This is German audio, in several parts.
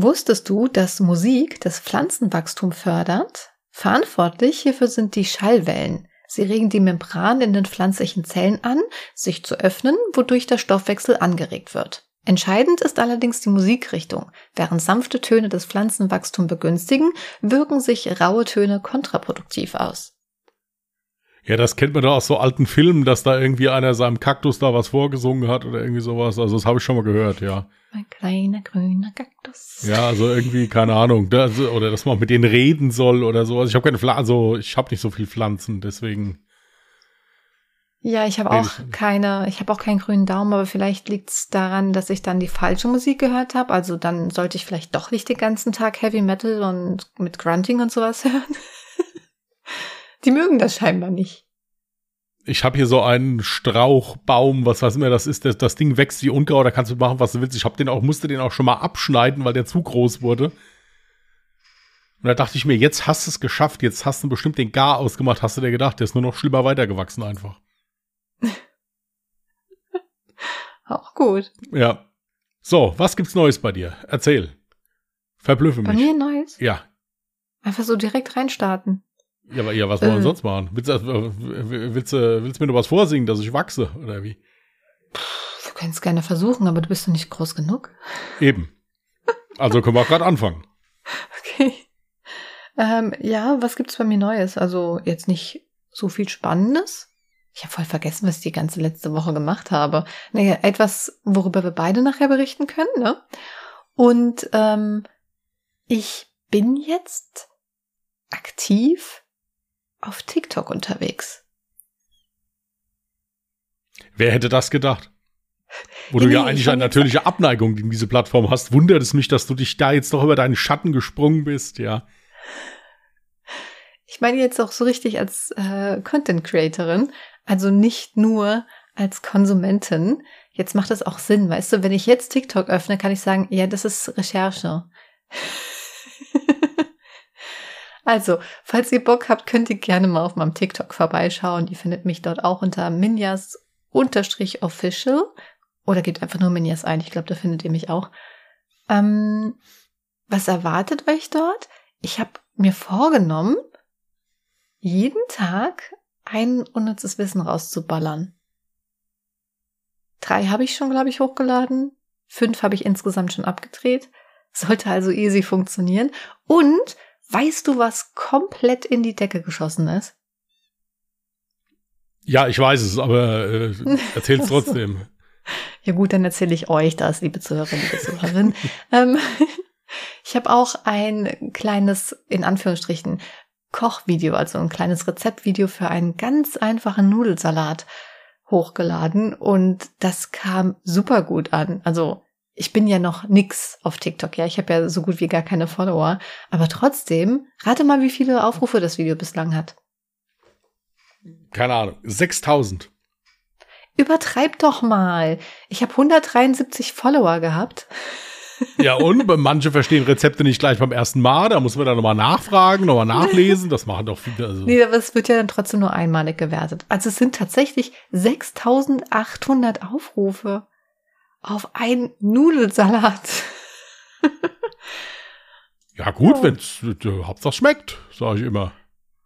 Wusstest du, dass Musik das Pflanzenwachstum fördert? Verantwortlich hierfür sind die Schallwellen. Sie regen die Membran in den pflanzlichen Zellen an, sich zu öffnen, wodurch der Stoffwechsel angeregt wird. Entscheidend ist allerdings die Musikrichtung. Während sanfte Töne das Pflanzenwachstum begünstigen, wirken sich raue Töne kontraproduktiv aus. Ja, das kennt man doch aus so alten Filmen, dass da irgendwie einer seinem Kaktus da was vorgesungen hat oder irgendwie sowas. Also das habe ich schon mal gehört, ja. Mein kleiner grüner Kaktus. Ja, also irgendwie, keine Ahnung. Das, oder dass man mit denen reden soll oder so. Also ich habe keine Pflanzen, also ich habe nicht so viel Pflanzen, deswegen. Ja, ich habe auch keine, ich habe auch keinen grünen Daumen, aber vielleicht liegt es daran, dass ich dann die falsche Musik gehört habe. Also dann sollte ich vielleicht doch nicht den ganzen Tag Heavy Metal und mit Grunting und sowas hören. Die mögen das scheinbar nicht. Ich habe hier so einen Strauchbaum, was weiß immer das ist. Das, das Ding wächst wie Unkraut, da kannst du machen, was du willst. Ich hab den auch, musste den auch schon mal abschneiden, weil der zu groß wurde. Und da dachte ich mir, jetzt hast du es geschafft, jetzt hast du bestimmt den Gar ausgemacht, hast du dir gedacht, der ist nur noch schlimmer weitergewachsen einfach. auch gut. Ja. So, was gibt's Neues bei dir? Erzähl. Verblüffe mich. Bei mir Neues? Ja. Einfach so direkt reinstarten. Ja, aber ja, was wollen wir äh. sonst machen? Willst, äh, willst, willst, du mir nur was vorsingen, dass ich wachse, oder wie? Wir können es gerne versuchen, aber du bist doch nicht groß genug. Eben. Also können wir auch gerade anfangen. Okay. Ähm, ja, was gibt's bei mir Neues? Also jetzt nicht so viel Spannendes. Ich habe voll vergessen, was ich die ganze letzte Woche gemacht habe. Naja, etwas, worüber wir beide nachher berichten können, ne? Und ähm, ich bin jetzt aktiv auf TikTok unterwegs. Wer hätte das gedacht? Wo ja, du ja nee, eigentlich eine natürliche Abneigung gegen diese Plattform hast, wundert es mich, dass du dich da jetzt doch über deinen Schatten gesprungen bist, ja. Ich meine jetzt auch so richtig als äh, Content Creatorin, also nicht nur als Konsumentin. Jetzt macht es auch Sinn, weißt du, wenn ich jetzt TikTok öffne, kann ich sagen, ja, das ist Recherche. Also, falls ihr Bock habt, könnt ihr gerne mal auf meinem TikTok vorbeischauen. Ihr findet mich dort auch unter Minjas unterstrich official oder gebt einfach nur Minjas ein. Ich glaube, da findet ihr mich auch. Ähm, was erwartet euch dort? Ich habe mir vorgenommen, jeden Tag ein unnützes Wissen rauszuballern. Drei habe ich schon, glaube ich, hochgeladen. Fünf habe ich insgesamt schon abgedreht. Sollte also easy funktionieren. Und Weißt du, was komplett in die Decke geschossen ist? Ja, ich weiß es, aber äh, erzähl es trotzdem. ja gut, dann erzähle ich euch das, liebe Zuhörerinnen, liebe Zuhörerinnen. ähm, ich habe auch ein kleines, in Anführungsstrichen, Kochvideo, also ein kleines Rezeptvideo für einen ganz einfachen Nudelsalat hochgeladen und das kam super gut an. Also ich bin ja noch nix auf TikTok, ja. Ich habe ja so gut wie gar keine Follower. Aber trotzdem, rate mal, wie viele Aufrufe das Video bislang hat. Keine Ahnung, 6000. Übertreib doch mal. Ich habe 173 Follower gehabt. Ja, und manche verstehen Rezepte nicht gleich beim ersten Mal. Da muss man dann nochmal nachfragen, nochmal nachlesen. Das machen doch viele. Also. Nee, aber es wird ja dann trotzdem nur einmalig gewertet. Also es sind tatsächlich 6800 Aufrufe auf einen Nudelsalat. ja, gut, oh. wenn's, äh, Hauptsache schmeckt, sage ich immer.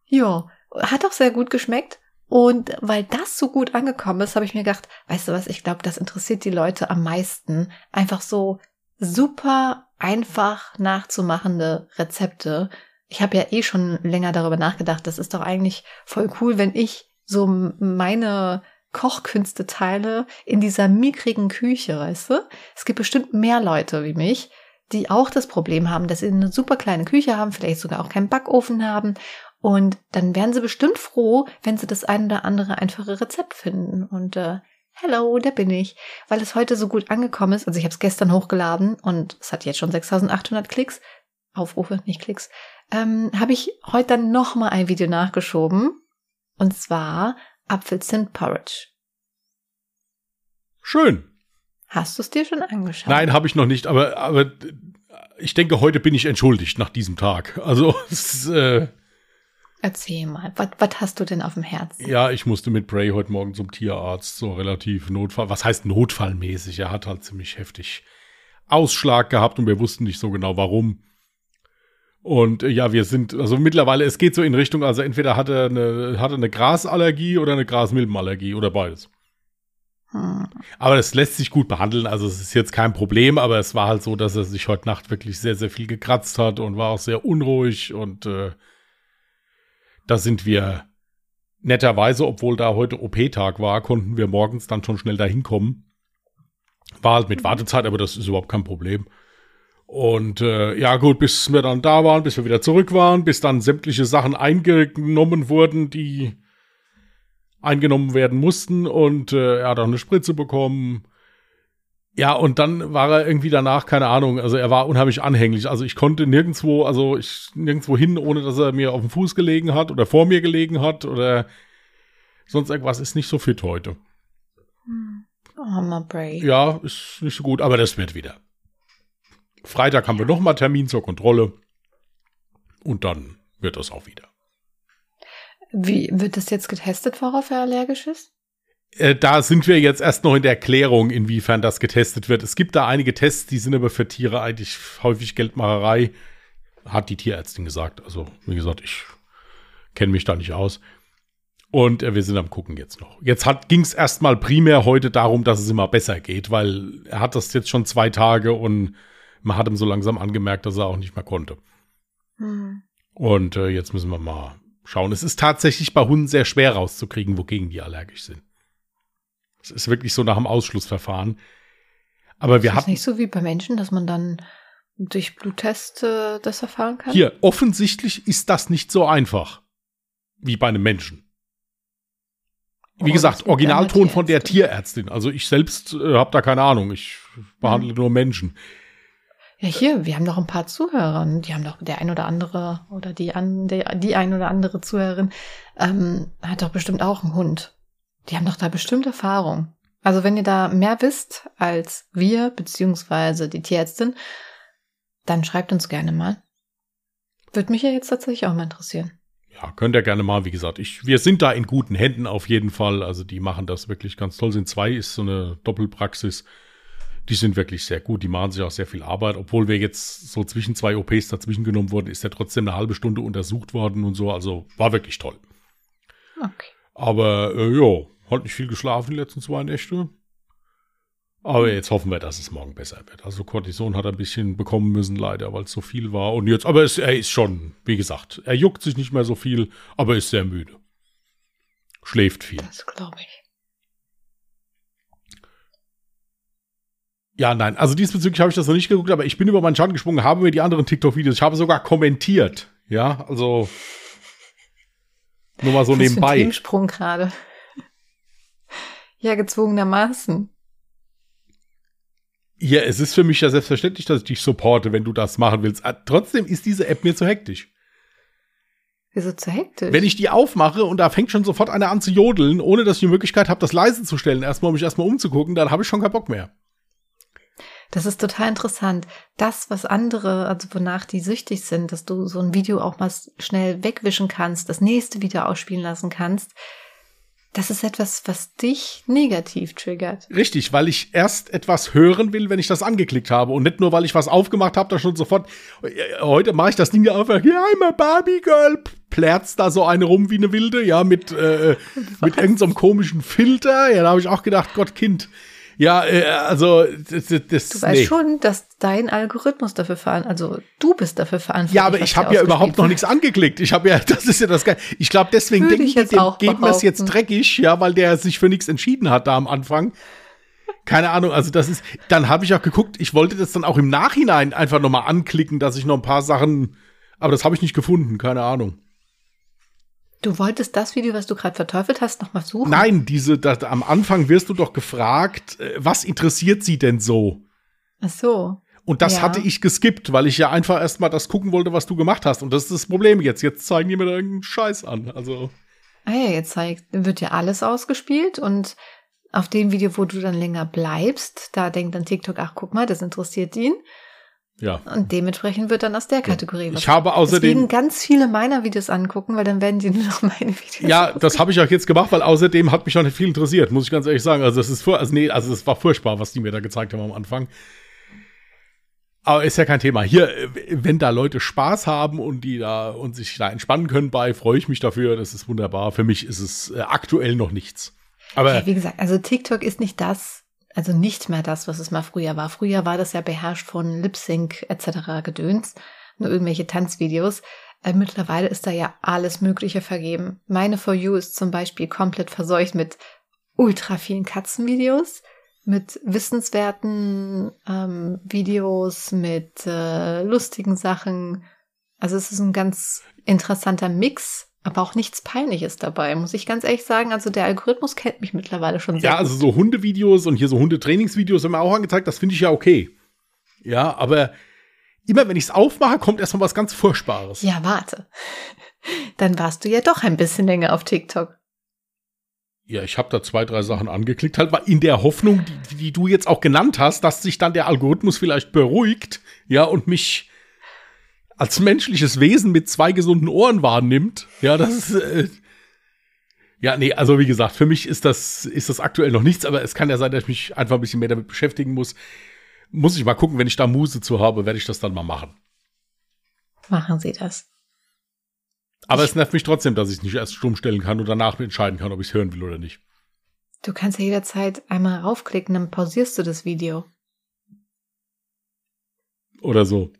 Ja, hat auch sehr gut geschmeckt. Und weil das so gut angekommen ist, habe ich mir gedacht, weißt du was, ich glaube, das interessiert die Leute am meisten. Einfach so super einfach nachzumachende Rezepte. Ich habe ja eh schon länger darüber nachgedacht, das ist doch eigentlich voll cool, wenn ich so meine Kochkünste teile in dieser mickrigen Küche, weißt du? Es gibt bestimmt mehr Leute wie mich, die auch das Problem haben, dass sie eine super kleine Küche haben, vielleicht sogar auch keinen Backofen haben. Und dann wären sie bestimmt froh, wenn sie das ein oder andere einfache Rezept finden. Und äh, hello, da bin ich. Weil es heute so gut angekommen ist. Also ich habe es gestern hochgeladen und es hat jetzt schon 6800 Klicks. Aufrufe, nicht Klicks. Ähm, habe ich heute dann nochmal ein Video nachgeschoben. Und zwar Apfelzimt-Porridge. Schön. Hast du es dir schon angeschaut? Nein, habe ich noch nicht, aber, aber ich denke, heute bin ich entschuldigt nach diesem Tag. Also, es, äh, Erzähl mal, was, was hast du denn auf dem Herzen? Ja, ich musste mit Bray heute Morgen zum Tierarzt, so relativ Notfall. Was heißt notfallmäßig? Er hat halt ziemlich heftig Ausschlag gehabt und wir wussten nicht so genau warum. Und äh, ja, wir sind, also mittlerweile, es geht so in Richtung, also entweder hat er eine, hat er eine Grasallergie oder eine Grasmilbenallergie oder beides. Hm. Aber das lässt sich gut behandeln, also es ist jetzt kein Problem, aber es war halt so, dass er sich heute Nacht wirklich sehr, sehr viel gekratzt hat und war auch sehr unruhig und äh, da sind wir netterweise, obwohl da heute OP-Tag war, konnten wir morgens dann schon schnell dahin kommen. War halt mit mhm. Wartezeit, aber das ist überhaupt kein Problem. Und äh, ja gut, bis wir dann da waren, bis wir wieder zurück waren, bis dann sämtliche Sachen eingenommen wurden, die eingenommen werden mussten. Und äh, er hat auch eine Spritze bekommen. Ja, und dann war er irgendwie danach, keine Ahnung, also er war unheimlich anhänglich. Also ich konnte nirgendwo, also ich nirgendwo hin, ohne dass er mir auf dem Fuß gelegen hat oder vor mir gelegen hat oder sonst irgendwas. Ist nicht so fit heute. Hm. Armer Bray. Ja, ist nicht so gut, aber das wird wieder. Freitag haben wir nochmal Termin zur Kontrolle. Und dann wird das auch wieder. Wie wird das jetzt getestet, worauf er allergisch ist? Äh, da sind wir jetzt erst noch in der Erklärung, inwiefern das getestet wird. Es gibt da einige Tests, die sind aber für Tiere eigentlich häufig Geldmacherei, hat die Tierärztin gesagt. Also, wie gesagt, ich kenne mich da nicht aus. Und äh, wir sind am gucken jetzt noch. Jetzt ging es erstmal primär heute darum, dass es immer besser geht, weil er hat das jetzt schon zwei Tage und man hat ihm so langsam angemerkt, dass er auch nicht mehr konnte. Hm. Und äh, jetzt müssen wir mal schauen. Es ist tatsächlich bei Hunden sehr schwer rauszukriegen, wogegen die allergisch sind. Es ist wirklich so nach dem Ausschlussverfahren. Aber wir haben. nicht so wie bei Menschen, dass man dann durch Bluttest äh, das erfahren kann? Hier, offensichtlich ist das nicht so einfach. Wie bei einem Menschen. Wie oh, gesagt, Originalton von der Tierärztin. Also ich selbst äh, habe da keine Ahnung. Ich behandle hm. nur Menschen. Ja, hier, wir haben noch ein paar Zuhörer. Die haben doch der ein oder andere oder die, an, der, die ein oder andere Zuhörerin ähm, hat doch bestimmt auch einen Hund. Die haben doch da bestimmt Erfahrung. Also wenn ihr da mehr wisst als wir, beziehungsweise die Tierärztin, dann schreibt uns gerne mal. Würde mich ja jetzt tatsächlich auch mal interessieren. Ja, könnt ihr gerne mal, wie gesagt, ich, wir sind da in guten Händen auf jeden Fall. Also die machen das wirklich ganz toll. Sind zwei, ist so eine Doppelpraxis. Die sind wirklich sehr gut. Die machen sich auch sehr viel Arbeit. Obwohl wir jetzt so zwischen zwei OPs dazwischen genommen wurden, ist er trotzdem eine halbe Stunde untersucht worden und so. Also war wirklich toll. Okay. Aber äh, ja, hat nicht viel geschlafen die letzten zwei Nächte. Aber jetzt hoffen wir, dass es morgen besser wird. Also Cortison hat er ein bisschen bekommen müssen, leider, weil es so viel war. Und jetzt, aber es, er ist schon, wie gesagt, er juckt sich nicht mehr so viel, aber ist sehr müde. Schläft viel. Das glaube ich. Ja, nein, also diesbezüglich habe ich das noch nicht geguckt, aber ich bin über meinen Schatten gesprungen, habe mir die anderen TikTok-Videos, ich habe sogar kommentiert. Ja, also nur mal so Was nebenbei. Für ein Sprung gerade. Ja, gezwungenermaßen. Ja, es ist für mich ja selbstverständlich, dass ich dich supporte, wenn du das machen willst. Ah, trotzdem ist diese App mir zu hektisch. Wieso zu hektisch? Wenn ich die aufmache und da fängt schon sofort einer an zu jodeln, ohne dass ich die Möglichkeit habe, das leise zu stellen, erstmal, um mich erstmal umzugucken, dann habe ich schon keinen Bock mehr. Das ist total interessant. Das, was andere, also wonach die süchtig sind, dass du so ein Video auch mal schnell wegwischen kannst, das nächste Video ausspielen lassen kannst, das ist etwas, was dich negativ triggert. Richtig, weil ich erst etwas hören will, wenn ich das angeklickt habe und nicht nur, weil ich was aufgemacht habe, da schon sofort. Heute mache ich das Ding ja einfach. Ja, I'm a Barbie Girl. Plärzt da so eine rum wie eine Wilde, ja, mit, äh, mit irgendeinem so komischen Filter. Ja, da habe ich auch gedacht, Gott, Kind ja, äh, also das, das, Du weißt nee. schon, dass dein Algorithmus dafür verantwortlich, also du bist dafür verantwortlich. Ja, aber ich habe ja überhaupt noch nichts angeklickt. Ich habe ja, das ist ja das Geil. Ich glaube, deswegen denke ich, dem geben wir es jetzt dreckig, ja, weil der sich für nichts entschieden hat da am Anfang. Keine Ahnung, also das ist, dann habe ich auch geguckt, ich wollte das dann auch im Nachhinein einfach nochmal anklicken, dass ich noch ein paar Sachen, aber das habe ich nicht gefunden, keine Ahnung. Du wolltest das Video, was du gerade verteufelt hast, nochmal suchen? Nein, diese, das, am Anfang wirst du doch gefragt, äh, was interessiert sie denn so? Ach so. Und das ja. hatte ich geskippt, weil ich ja einfach erstmal das gucken wollte, was du gemacht hast. Und das ist das Problem jetzt. Jetzt zeigen die mir da irgendeinen Scheiß an. Also. Ah ja, jetzt zeigt, wird ja alles ausgespielt und auf dem Video, wo du dann länger bleibst, da denkt dann TikTok, ach guck mal, das interessiert ihn. Ja. Und dementsprechend wird dann aus der Kategorie was. Ich habe außerdem Deswegen ganz viele meiner Videos angucken, weil dann werden die nur noch meine Videos. Ja, das habe ich auch jetzt gemacht, weil außerdem hat mich auch nicht viel interessiert, muss ich ganz ehrlich sagen. Also das ist also nee, also es war furchtbar, was die mir da gezeigt haben am Anfang. Aber ist ja kein Thema. Hier, wenn da Leute Spaß haben und die da und sich da entspannen können bei, freue ich mich dafür. Das ist wunderbar. Für mich ist es äh, aktuell noch nichts. Aber ja, wie gesagt, also TikTok ist nicht das, also nicht mehr das, was es mal früher war. Früher war das ja beherrscht von Lip Sync etc. Gedöns, nur irgendwelche Tanzvideos. Äh, mittlerweile ist da ja alles Mögliche vergeben. Meine For You ist zum Beispiel komplett verseucht mit ultra vielen Katzenvideos, mit wissenswerten ähm, Videos, mit äh, lustigen Sachen. Also es ist ein ganz interessanter Mix, aber auch nichts Peinliches dabei, muss ich ganz ehrlich sagen. Also der Algorithmus kennt mich mittlerweile schon sehr. Ja, also so Hundevideos und hier so Hundetrainingsvideos haben wir auch angezeigt, das finde ich ja okay. Ja, aber immer wenn ich es aufmache, kommt erstmal was ganz Furchtbares. Ja, warte. Dann warst du ja doch ein bisschen länger auf TikTok. Ja, ich habe da zwei, drei Sachen angeklickt, halt in der Hoffnung, die, die du jetzt auch genannt hast, dass sich dann der Algorithmus vielleicht beruhigt, ja, und mich als menschliches Wesen mit zwei gesunden Ohren wahrnimmt. Ja, das ist, äh, ja, nee, also wie gesagt, für mich ist das, ist das aktuell noch nichts, aber es kann ja sein, dass ich mich einfach ein bisschen mehr damit beschäftigen muss. Muss ich mal gucken, wenn ich da Muse zu habe, werde ich das dann mal machen. Machen Sie das. Aber ich es nervt mich trotzdem, dass ich es nicht erst stumm stellen kann und danach entscheiden kann, ob ich es hören will oder nicht. Du kannst ja jederzeit einmal raufklicken, dann pausierst du das Video. Oder so.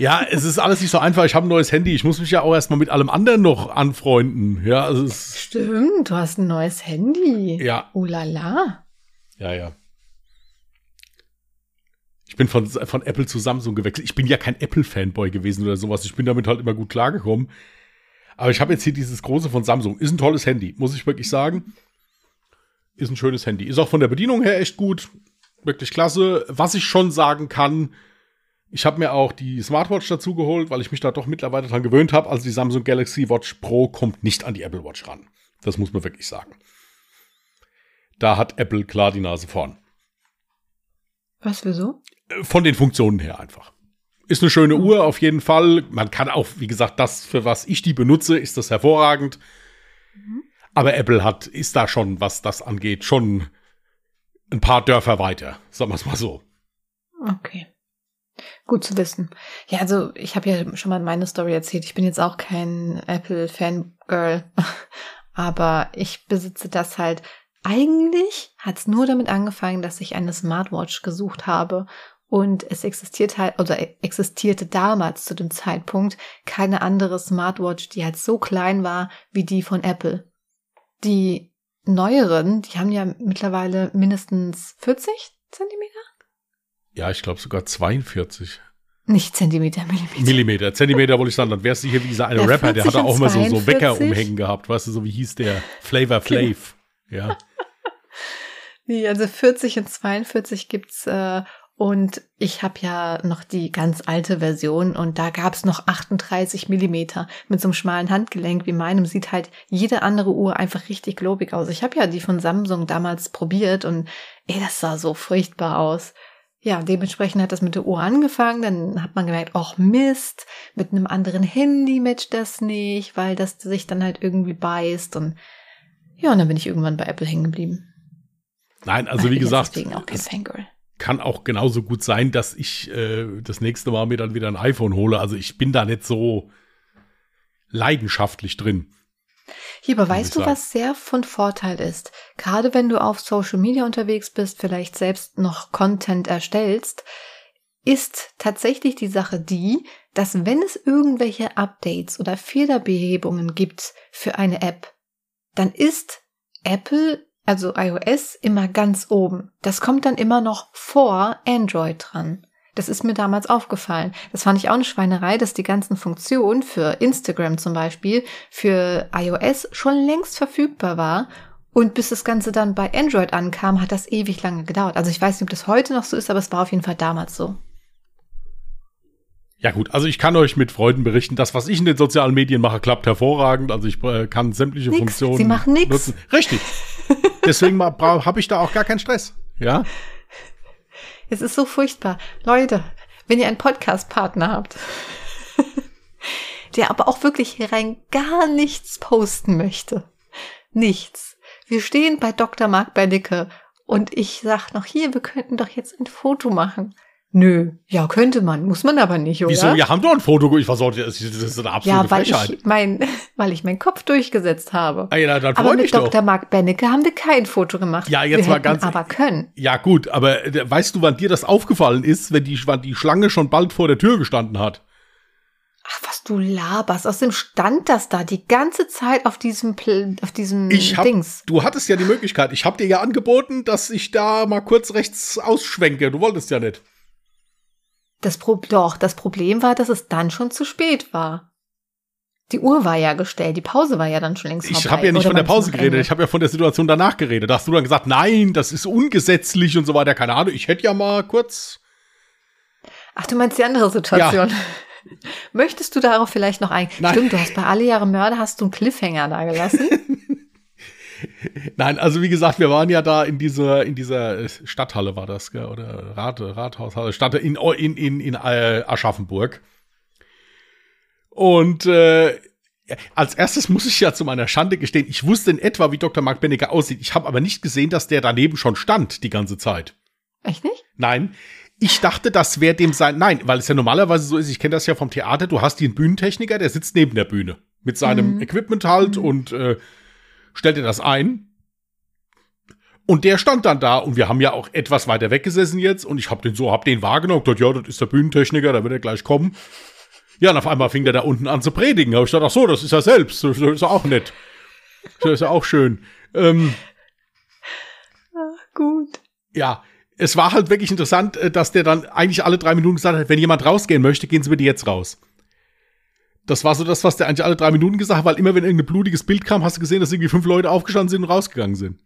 Ja, es ist alles nicht so einfach. Ich habe ein neues Handy. Ich muss mich ja auch erstmal mit allem anderen noch anfreunden. Ja, also Stimmt, du hast ein neues Handy. Ja. Oh la la. Ja, ja. Ich bin von, von Apple zu Samsung gewechselt. Ich bin ja kein Apple-Fanboy gewesen oder sowas. Ich bin damit halt immer gut klargekommen. Aber ich habe jetzt hier dieses große von Samsung. Ist ein tolles Handy, muss ich wirklich sagen. Ist ein schönes Handy. Ist auch von der Bedienung her echt gut. Wirklich klasse. Was ich schon sagen kann, ich habe mir auch die Smartwatch dazu geholt, weil ich mich da doch mittlerweile dran gewöhnt habe. Also die Samsung Galaxy Watch Pro kommt nicht an die Apple Watch ran. Das muss man wirklich sagen. Da hat Apple klar die Nase vorn. Was, wieso? Äh, von den Funktionen her einfach. Ist eine schöne Uhr auf jeden Fall. Man kann auch, wie gesagt, das, für was ich die benutze, ist das hervorragend. Mhm. Aber Apple hat, ist da schon, was das angeht, schon ein paar Dörfer weiter. Sagen wir es mal so. Okay. Gut zu wissen. Ja, also ich habe ja schon mal meine Story erzählt. Ich bin jetzt auch kein Apple-Fangirl, aber ich besitze das halt. Eigentlich hat es nur damit angefangen, dass ich eine Smartwatch gesucht habe und es existiert halt oder existierte damals zu dem Zeitpunkt keine andere Smartwatch, die halt so klein war wie die von Apple. Die neueren, die haben ja mittlerweile mindestens 40 Zentimeter ja, ich glaube sogar 42. Nicht Zentimeter, Millimeter. Millimeter. Zentimeter wollte ich sagen. Dann wärst du hier wie dieser eine ja, Rapper, der hatte auch immer so, so Wecker umhängen gehabt. Weißt du, so wie hieß der? Flavor genau. Flav. Ja. Nee, also 40 und 42 gibt's äh, und ich habe ja noch die ganz alte Version und da gab's noch 38 Millimeter mit so einem schmalen Handgelenk wie meinem. Sieht halt jede andere Uhr einfach richtig globig aus. Ich habe ja die von Samsung damals probiert und ey, das sah so furchtbar aus ja, dementsprechend hat das mit der Uhr angefangen. Dann hat man gemerkt, ach Mist, mit einem anderen Handy matcht das nicht, weil das sich dann halt irgendwie beißt. Und ja, und dann bin ich irgendwann bei Apple hängen geblieben. Nein, also wie gesagt, auch kann auch genauso gut sein, dass ich äh, das nächste Mal mir dann wieder ein iPhone hole. Also ich bin da nicht so leidenschaftlich drin. Hier, weißt du, was sehr von Vorteil ist? Gerade wenn du auf Social Media unterwegs bist, vielleicht selbst noch Content erstellst, ist tatsächlich die Sache die, dass wenn es irgendwelche Updates oder Fehlerbehebungen gibt für eine App, dann ist Apple, also iOS, immer ganz oben. Das kommt dann immer noch vor Android dran. Das ist mir damals aufgefallen. Das fand ich auch eine Schweinerei, dass die ganzen Funktionen für Instagram zum Beispiel für iOS schon längst verfügbar war. Und bis das Ganze dann bei Android ankam, hat das ewig lange gedauert. Also ich weiß nicht, ob das heute noch so ist, aber es war auf jeden Fall damals so. Ja gut, also ich kann euch mit Freuden berichten, das, was ich in den sozialen Medien mache, klappt hervorragend. Also ich äh, kann sämtliche nix. Funktionen Sie machen nichts. nutzen. Richtig. Deswegen habe ich da auch gar keinen Stress. Ja. Es ist so furchtbar. Leute, wenn ihr einen Podcast-Partner habt, der aber auch wirklich hier rein gar nichts posten möchte. Nichts. Wir stehen bei Dr. Mark Berlicke und ich sag noch hier, wir könnten doch jetzt ein Foto machen. Nö, ja, könnte man, muss man aber nicht, oder? Wieso? Wir haben doch ein Foto. Ich versorge, das ist eine absolute ja, weil Frechheit. ich mein, weil ich meinen Kopf durchgesetzt habe. Ah, ja, dann aber mit dich doch. Dr. Mark Bennecke haben wir kein Foto gemacht. Ja, jetzt wir mal ganz- aber können. Ja, gut, aber äh, weißt du, wann dir das aufgefallen ist, wenn die, wann die Schlange schon bald vor der Tür gestanden hat? Ach, was du laberst. Außerdem stand das da die ganze Zeit auf diesem, Pl auf diesem Ich hab, Dings. du hattest ja die Möglichkeit. Ich habe dir ja angeboten, dass ich da mal kurz rechts ausschwenke. Du wolltest ja nicht. Das Pro doch, das Problem war, dass es dann schon zu spät war. Die Uhr war ja gestellt, die Pause war ja dann schon längst Ich vorbei. habe ja nicht Oder von der Pause geredet, ich habe ja von der Situation danach geredet. Da hast du dann gesagt, nein, das ist ungesetzlich und so weiter. Keine Ahnung, ich hätte ja mal kurz. Ach, du meinst die andere Situation. Möchtest du darauf vielleicht noch ein? Nein. Stimmt, du hast bei Alle Jahre Mörder hast du einen Cliffhanger da gelassen. Nein, also wie gesagt, wir waren ja da in dieser, in dieser äh, Stadthalle war das, gell? oder Rat, Rathaushalle, Stadt in, in, in, in äh, Aschaffenburg. Und äh, als erstes muss ich ja zu meiner Schande gestehen, ich wusste in etwa, wie Dr. Mark Bennecker aussieht. Ich habe aber nicht gesehen, dass der daneben schon stand die ganze Zeit. Echt nicht? Nein. Ich dachte, das wäre dem sein. Nein, weil es ja normalerweise so ist, ich kenne das ja vom Theater, du hast den Bühnentechniker, der sitzt neben der Bühne. Mit seinem Mhm. Equipment halt Mhm. und äh, stellt dir das ein. Und der stand dann da und wir haben ja auch etwas weiter weggesessen jetzt und ich hab den so, hab den wahrgenommen, gedacht, ja, das ist der Bühnentechniker, da wird er gleich kommen. Ja, und auf einmal fing der da unten an zu predigen. Hab ich gedacht, ach so, das ist er selbst, das ist ja auch nett. Das ist ja auch schön. Ähm, Gut. ja, es war halt wirklich interessant, äh, dass der dann eigentlich alle drei Minuten gesagt hat, wenn jemand rausgehen möchte, gehen Sie bitte jetzt raus. Das war so das, was der eigentlich alle drei Minuten gesagt hat, weil immer wenn irgendein blutiges Bild kam, hast du gesehen, dass irgendwie fünf Leute aufgestanden sind und rausgegangen sind.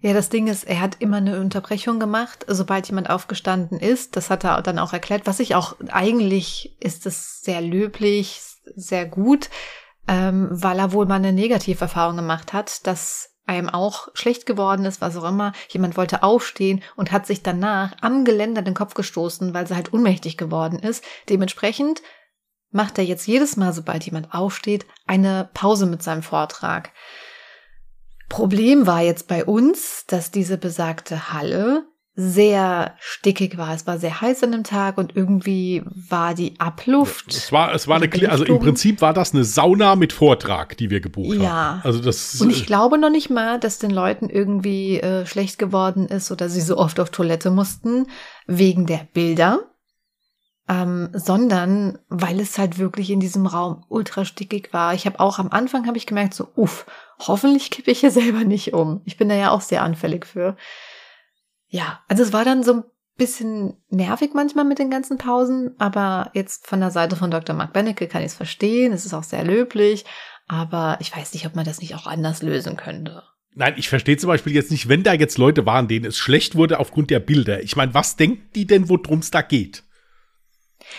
Ja, das Ding ist, er hat immer eine Unterbrechung gemacht, sobald jemand aufgestanden ist. Das hat er dann auch erklärt. Was ich auch eigentlich ist es sehr löblich, sehr gut, ähm, weil er wohl mal eine Negativerfahrung gemacht hat, dass einem auch schlecht geworden ist, was auch immer. Jemand wollte aufstehen und hat sich danach am Geländer den Kopf gestoßen, weil sie halt ohnmächtig geworden ist. Dementsprechend macht er jetzt jedes Mal, sobald jemand aufsteht, eine Pause mit seinem Vortrag. Problem war jetzt bei uns, dass diese besagte Halle sehr stickig war. Es war sehr heiß an dem Tag und irgendwie war die Abluft. Es war, es war eine, Kli- also im Belüftung. Prinzip war das eine Sauna mit Vortrag, die wir gebucht Ja. haben. Also das Und ich glaube noch nicht mal, dass den Leuten irgendwie äh, schlecht geworden ist oder sie so oft auf Toilette mussten wegen der Bilder, ähm, sondern weil es halt wirklich in diesem Raum ultra stickig war. Ich habe auch am Anfang habe ich gemerkt so, uff, hoffentlich kippe ich hier selber nicht um. Ich bin da ja auch sehr anfällig für. Ja, also es war dann so ein bisschen nervig manchmal mit den ganzen Pausen, aber jetzt von der Seite von Dr. Mark Bennecke kann ich es verstehen. Es ist auch sehr löblich, aber ich weiß nicht, ob man das nicht auch anders lösen könnte. Nein, ich verstehe zum Beispiel jetzt nicht, wenn da jetzt Leute waren, denen es schlecht wurde aufgrund der Bilder. Ich meine, was denken die denn, worum es da geht?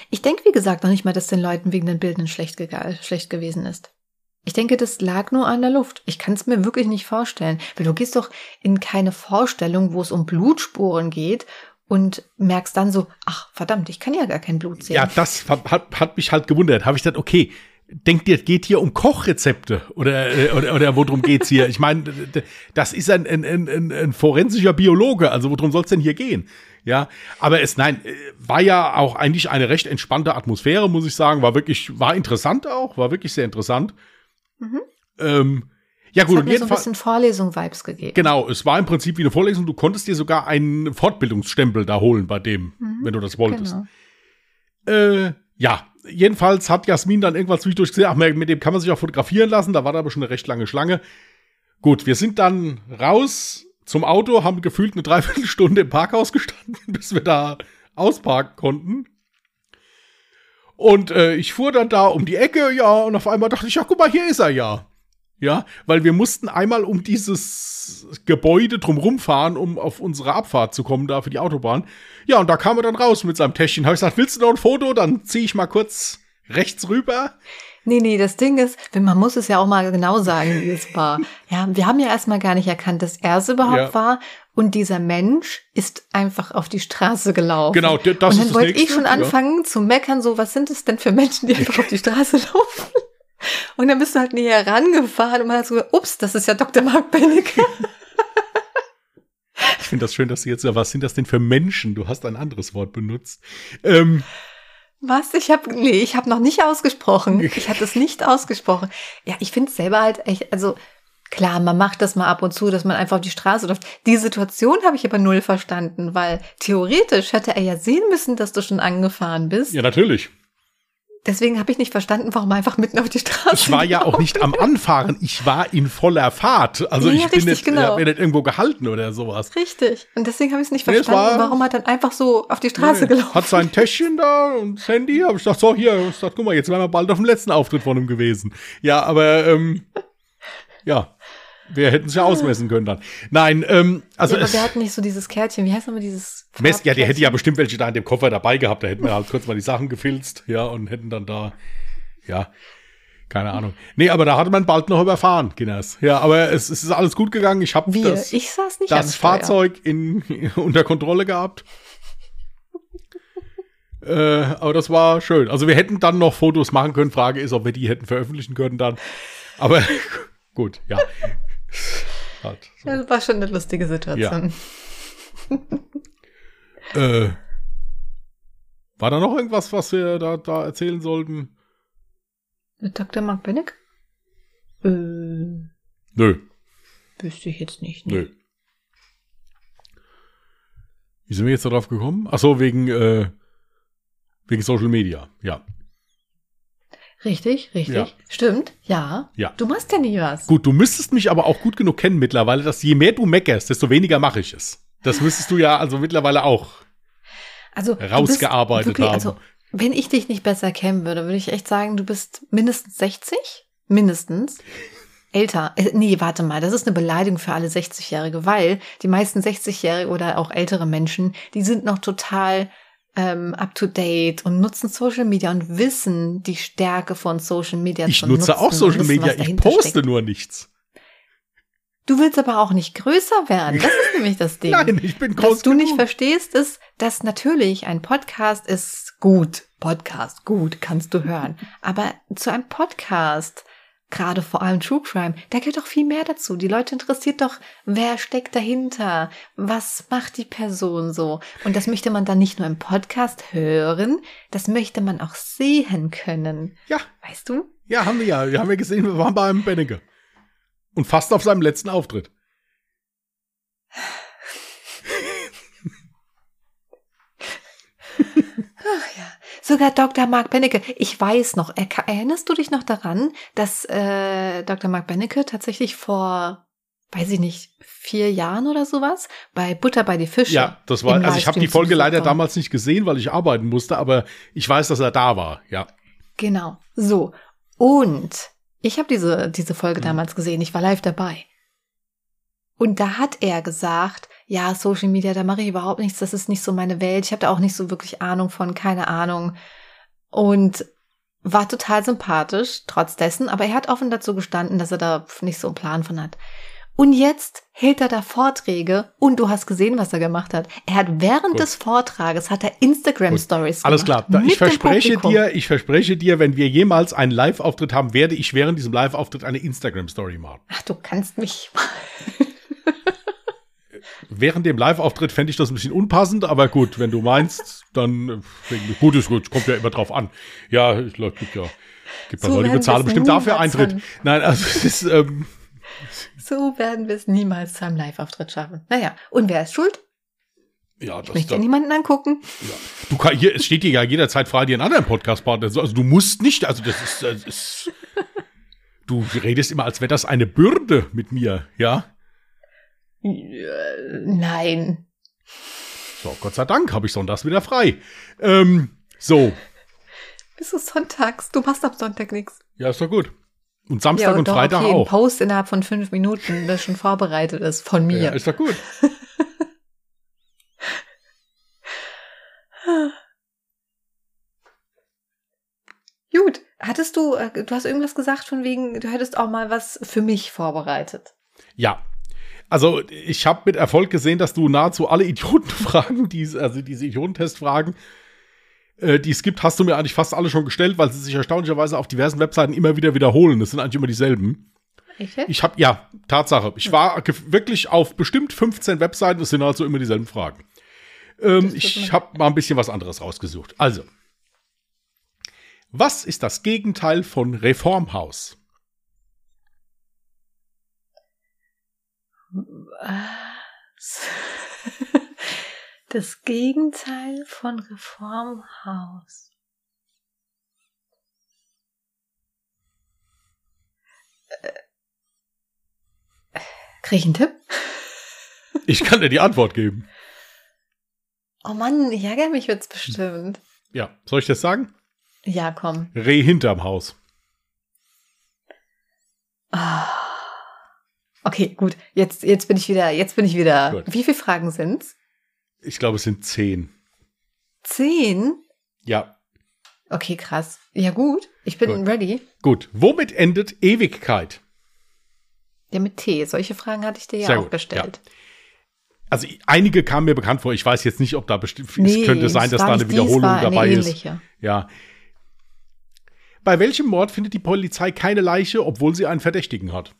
Ich denke, wie gesagt, noch nicht mal, dass den Leuten wegen den Bildern schlecht, schlecht gewesen ist. Ich denke, das lag nur an der Luft. Ich kann es mir wirklich nicht vorstellen. Weil du gehst doch in keine Vorstellung, wo es um Blutspuren geht und merkst dann so, ach verdammt, ich kann ja gar kein Blut sehen. Ja, das hat, hat, mich halt gewundert. Habe ich gedacht, okay, denkt ihr, geht hier um Kochrezepte oder, äh, oder, oder worum geht's hier? Ich meine, das ist ein, ein, ein, ein, forensischer Biologe, also worum soll's denn hier gehen? Ja, aber es, nein, äh, war ja auch eigentlich eine recht entspannte Atmosphäre, muss ich sagen. War wirklich, war interessant auch, war wirklich sehr interessant. Mhm. Ähm, ja, das gut, hat auf mir so ein bisschen Vorlesung-Vibes gegeben. Genau, es war im Prinzip wie eine Vorlesung. Du konntest dir sogar einen Fortbildungsstempel da holen bei dem, Mhm, wenn du das wolltest. Genau. Äh, ja, jedenfalls hat Jasmin dann irgendwann zwischendurch gesehen, ach, mit dem kann man sich auch fotografieren lassen. Da war da aber schon eine recht lange Schlange. Gut, wir sind dann raus zum Auto, haben gefühlt eine Dreiviertelstunde im Parkhaus gestanden, bis wir da ausparken konnten. Und äh, ich fuhr dann da um die Ecke, ja, und auf einmal dachte ich, ja, guck mal, hier ist er ja. Ja, weil wir mussten einmal um dieses Gebäude drumrum fahren, um auf unsere Abfahrt zu kommen, da für die Autobahn. Ja, und da kam er dann raus mit seinem Täschchen. Habe ich gesagt, willst du noch ein Foto? Dann ziehe ich mal kurz rechts rüber. Nee, nee, das Ding ist, man muss es ja auch mal genau sagen, wie es war. Ja, wir haben ja erstmal gar nicht erkannt, dass er es überhaupt Ja. war. Und dieser Mensch ist einfach auf die Straße gelaufen. Genau, d- das und dann ist das wollte ich schon ja. anfangen zu meckern, so, was sind es denn für Menschen, die einfach auf die Straße laufen? Und dann bist du halt näher rangefahren und man hat so, ups, das ist ja Dr. Mark Bennecke. Ich finde das schön, dass du jetzt, was sind das denn für Menschen? Du hast ein anderes Wort benutzt. Ähm, Was? Ich habe nee, ich habe noch nicht ausgesprochen. Ich hatte es nicht ausgesprochen. Ja, ich finde es selber halt echt, also klar, man macht das mal ab und zu, dass man einfach auf die Straße läuft. Die Situation habe ich aber null verstanden, weil theoretisch hätte er ja sehen müssen, dass du schon angefahren bist. ja, natürlich. Deswegen habe ich nicht verstanden, warum er einfach mitten auf die Straße. Ich war ja auch nicht am Anfahren, ich war in voller Fahrt. Also Ja, ich bin richtig, nicht, genau. mir nicht irgendwo gehalten oder sowas. Richtig. Und deswegen habe ich es nicht Nee, verstanden, war- warum er dann einfach so auf die Straße gelaufen Hat sein Täschchen da und das Handy. Hab ich gedacht, so hier, ich dachte, guck mal, jetzt wären wir bald auf dem letzten Auftritt von ihm gewesen. Ja, aber ähm, ja, wir hätten es ja ausmessen können dann. Nein, ähm, also ja, aber wir hatten nicht so dieses Kärtchen. Wie heißt nochmal dieses? Mess, ja, der hätte ja bestimmt welche da in dem Koffer dabei gehabt. Da hätten wir halt kurz mal die Sachen gefilzt, ja, und hätten dann da, ja, keine Ahnung. Nee, aber da hatte man bald noch überfahren, Kinders. Ja, aber es, es ist alles gut gegangen. Ich habe das, ich saß nicht das. Fahrzeug in, unter Kontrolle gehabt. äh, aber das war schön. Also wir hätten dann noch Fotos machen können. Frage ist, ob wir die hätten veröffentlichen können dann. Aber gut, ja. Halt, so. Ja, das war schon eine lustige Situation. Äh, war da noch irgendwas, was wir da, da erzählen sollten? Mit Dr. Mark Bennick? Äh, Nö, wüsste ich jetzt nicht. nö. Wie sind wir jetzt darauf gekommen? Ach so, wegen, äh, wegen Social Media. Ja. Richtig, richtig. Ja. Stimmt, ja. Ja. Du machst ja nie was. Gut, du müsstest mich aber auch gut genug kennen mittlerweile, dass je mehr du meckerst, desto weniger mache ich es. Das müsstest du ja also mittlerweile auch. Also, Rausgearbeitet wirklich, haben. Also, wenn ich dich nicht besser kennen würde, würde ich echt sagen, du bist mindestens 60? Mindestens. Älter. Äh, nee, warte mal, das ist eine Beleidigung für alle 60-Jährige, weil die meisten 60-Jährige oder auch ältere Menschen, die sind noch total ähm, up to date und nutzen Social Media und wissen die Stärke von Social Media Ich zu nutze nutzen auch Social wissen, Media, ich poste steckt. nur nichts. Du willst aber auch nicht größer werden. Das ist nämlich das Ding. Nein, ich bin groß Was du nicht genug. verstehst, ist, dass natürlich ein Podcast ist gut. Podcast, gut, kannst du hören. Aber zu einem Podcast, gerade vor allem True Crime, da gehört doch viel mehr dazu. Die Leute interessiert doch, wer steckt dahinter? Was macht die Person so? Und das möchte man dann nicht nur im Podcast hören, das möchte man auch sehen können. Ja, Weißt du? ja, haben wir ja. Wir haben ja gesehen, wir waren beim Bennecke. Und fast auf seinem letzten Auftritt. Sogar Dr. Mark Bennecke. Ich weiß noch, er, erinnerst du dich noch daran, dass äh, Dr. Mark Bennecke tatsächlich vor, weiß ich nicht, vier Jahren oder sowas bei Butter bei die Fische. Ja, das war, also ich habe die Folge leider damals nicht gesehen, weil ich arbeiten musste, aber ich weiß, dass er da war, ja. Genau. So. Und ich habe diese, diese Folge Mhm. damals gesehen. Ich war live dabei. Und da hat er gesagt, ja, Social Media, da mache ich überhaupt nichts. Das ist nicht so meine Welt. Ich habe da auch nicht so wirklich Ahnung von, keine Ahnung. Und war total sympathisch, trotz dessen. Aber er hat offen dazu gestanden, dass er da nicht so einen Plan von hat. Und jetzt hält er da Vorträge und du hast gesehen, was er gemacht hat. Er hat während Gut. des Vortrages hat er Instagram Gut. Stories Alles klar. gemacht. Da, mit ich verspreche dir, ich verspreche dir, wenn wir jemals einen Live-Auftritt haben, werde ich während diesem Live-Auftritt eine Instagram-Story machen. Ach, du kannst mich. Während dem Live-Auftritt fände ich das ein bisschen unpassend, aber gut, wenn du meinst, dann äh, gut ist gut, kommt ja immer drauf an. Ja, ich glaube, gibt ja, gibt man So Leute, die bezahlen bestimmt dafür Eintritt. haben. Nein, also es ist, ähm, So werden wir es niemals zu einem Live-Auftritt schaffen. Naja, und wer ist schuld? ja, Ich das, möchte da, ja niemanden angucken. du kann, hier, es steht dir ja jederzeit frei, dir einen anderen Podcast-Partner. Also du musst nicht, also das ist, das ist du redest immer, als wäre das eine Bürde mit mir, ja. Äh, Nein. So, Gott sei Dank habe ich sonntags wieder frei. Ähm, so, Bist du sonntags? Du machst am Sonntag nichts. ja, ist doch gut. Und Samstag und doch, Freitag okay, ein auch. Post innerhalb von fünf Minuten, das schon vorbereitet ist von mir. Ja, ist doch gut. Gut, hattest du, äh, du hast irgendwas gesagt von wegen, du hättest auch mal was für mich vorbereitet. Ja. Also, ich habe mit Erfolg gesehen, dass du nahezu alle Idiotenfragen, die, also diese Idiotentestfragen, äh, die es gibt, hast du mir eigentlich fast alle schon gestellt, weil sie sich erstaunlicherweise auf diversen Webseiten immer wieder wiederholen. Das sind eigentlich immer dieselben. Richtig? Ich habe, ja, Tatsache. Ich war wirklich auf bestimmt 15 Webseiten. Es sind also immer dieselben Fragen. Ähm, ich habe mal ein bisschen was anderes rausgesucht. Also, was ist das Gegenteil von Reformhaus? Das Gegenteil von Reformhaus. Äh, Krieg ich einen Tipp? Ich kann dir die Antwort geben. Oh Mann, ich ärgere mich jetzt bestimmt. Ja, soll ich das sagen? Ja, komm. Reh hinterm Haus. Ah. Okay, gut. Jetzt, jetzt bin ich wieder, jetzt bin ich wieder. Gut. Wie viele Fragen sind's? Ich glaube, es sind zehn. Zehn? Ja, Okay, krass. Ja, gut. Ich bin Gut. ready. gut. Womit endet Ewigkeit? Ja, mit T. Solche Fragen hatte ich dir ja Sehr auch gut, gestellt. Also einige kamen mir bekannt vor. Ich weiß jetzt nicht, ob da bestimmt. Nee, es könnte sein, dass da eine Wiederholung eine dabei ist. ähnliche. Ja. Bei welchem Mord findet die Polizei keine Leiche, obwohl sie einen Verdächtigen hat?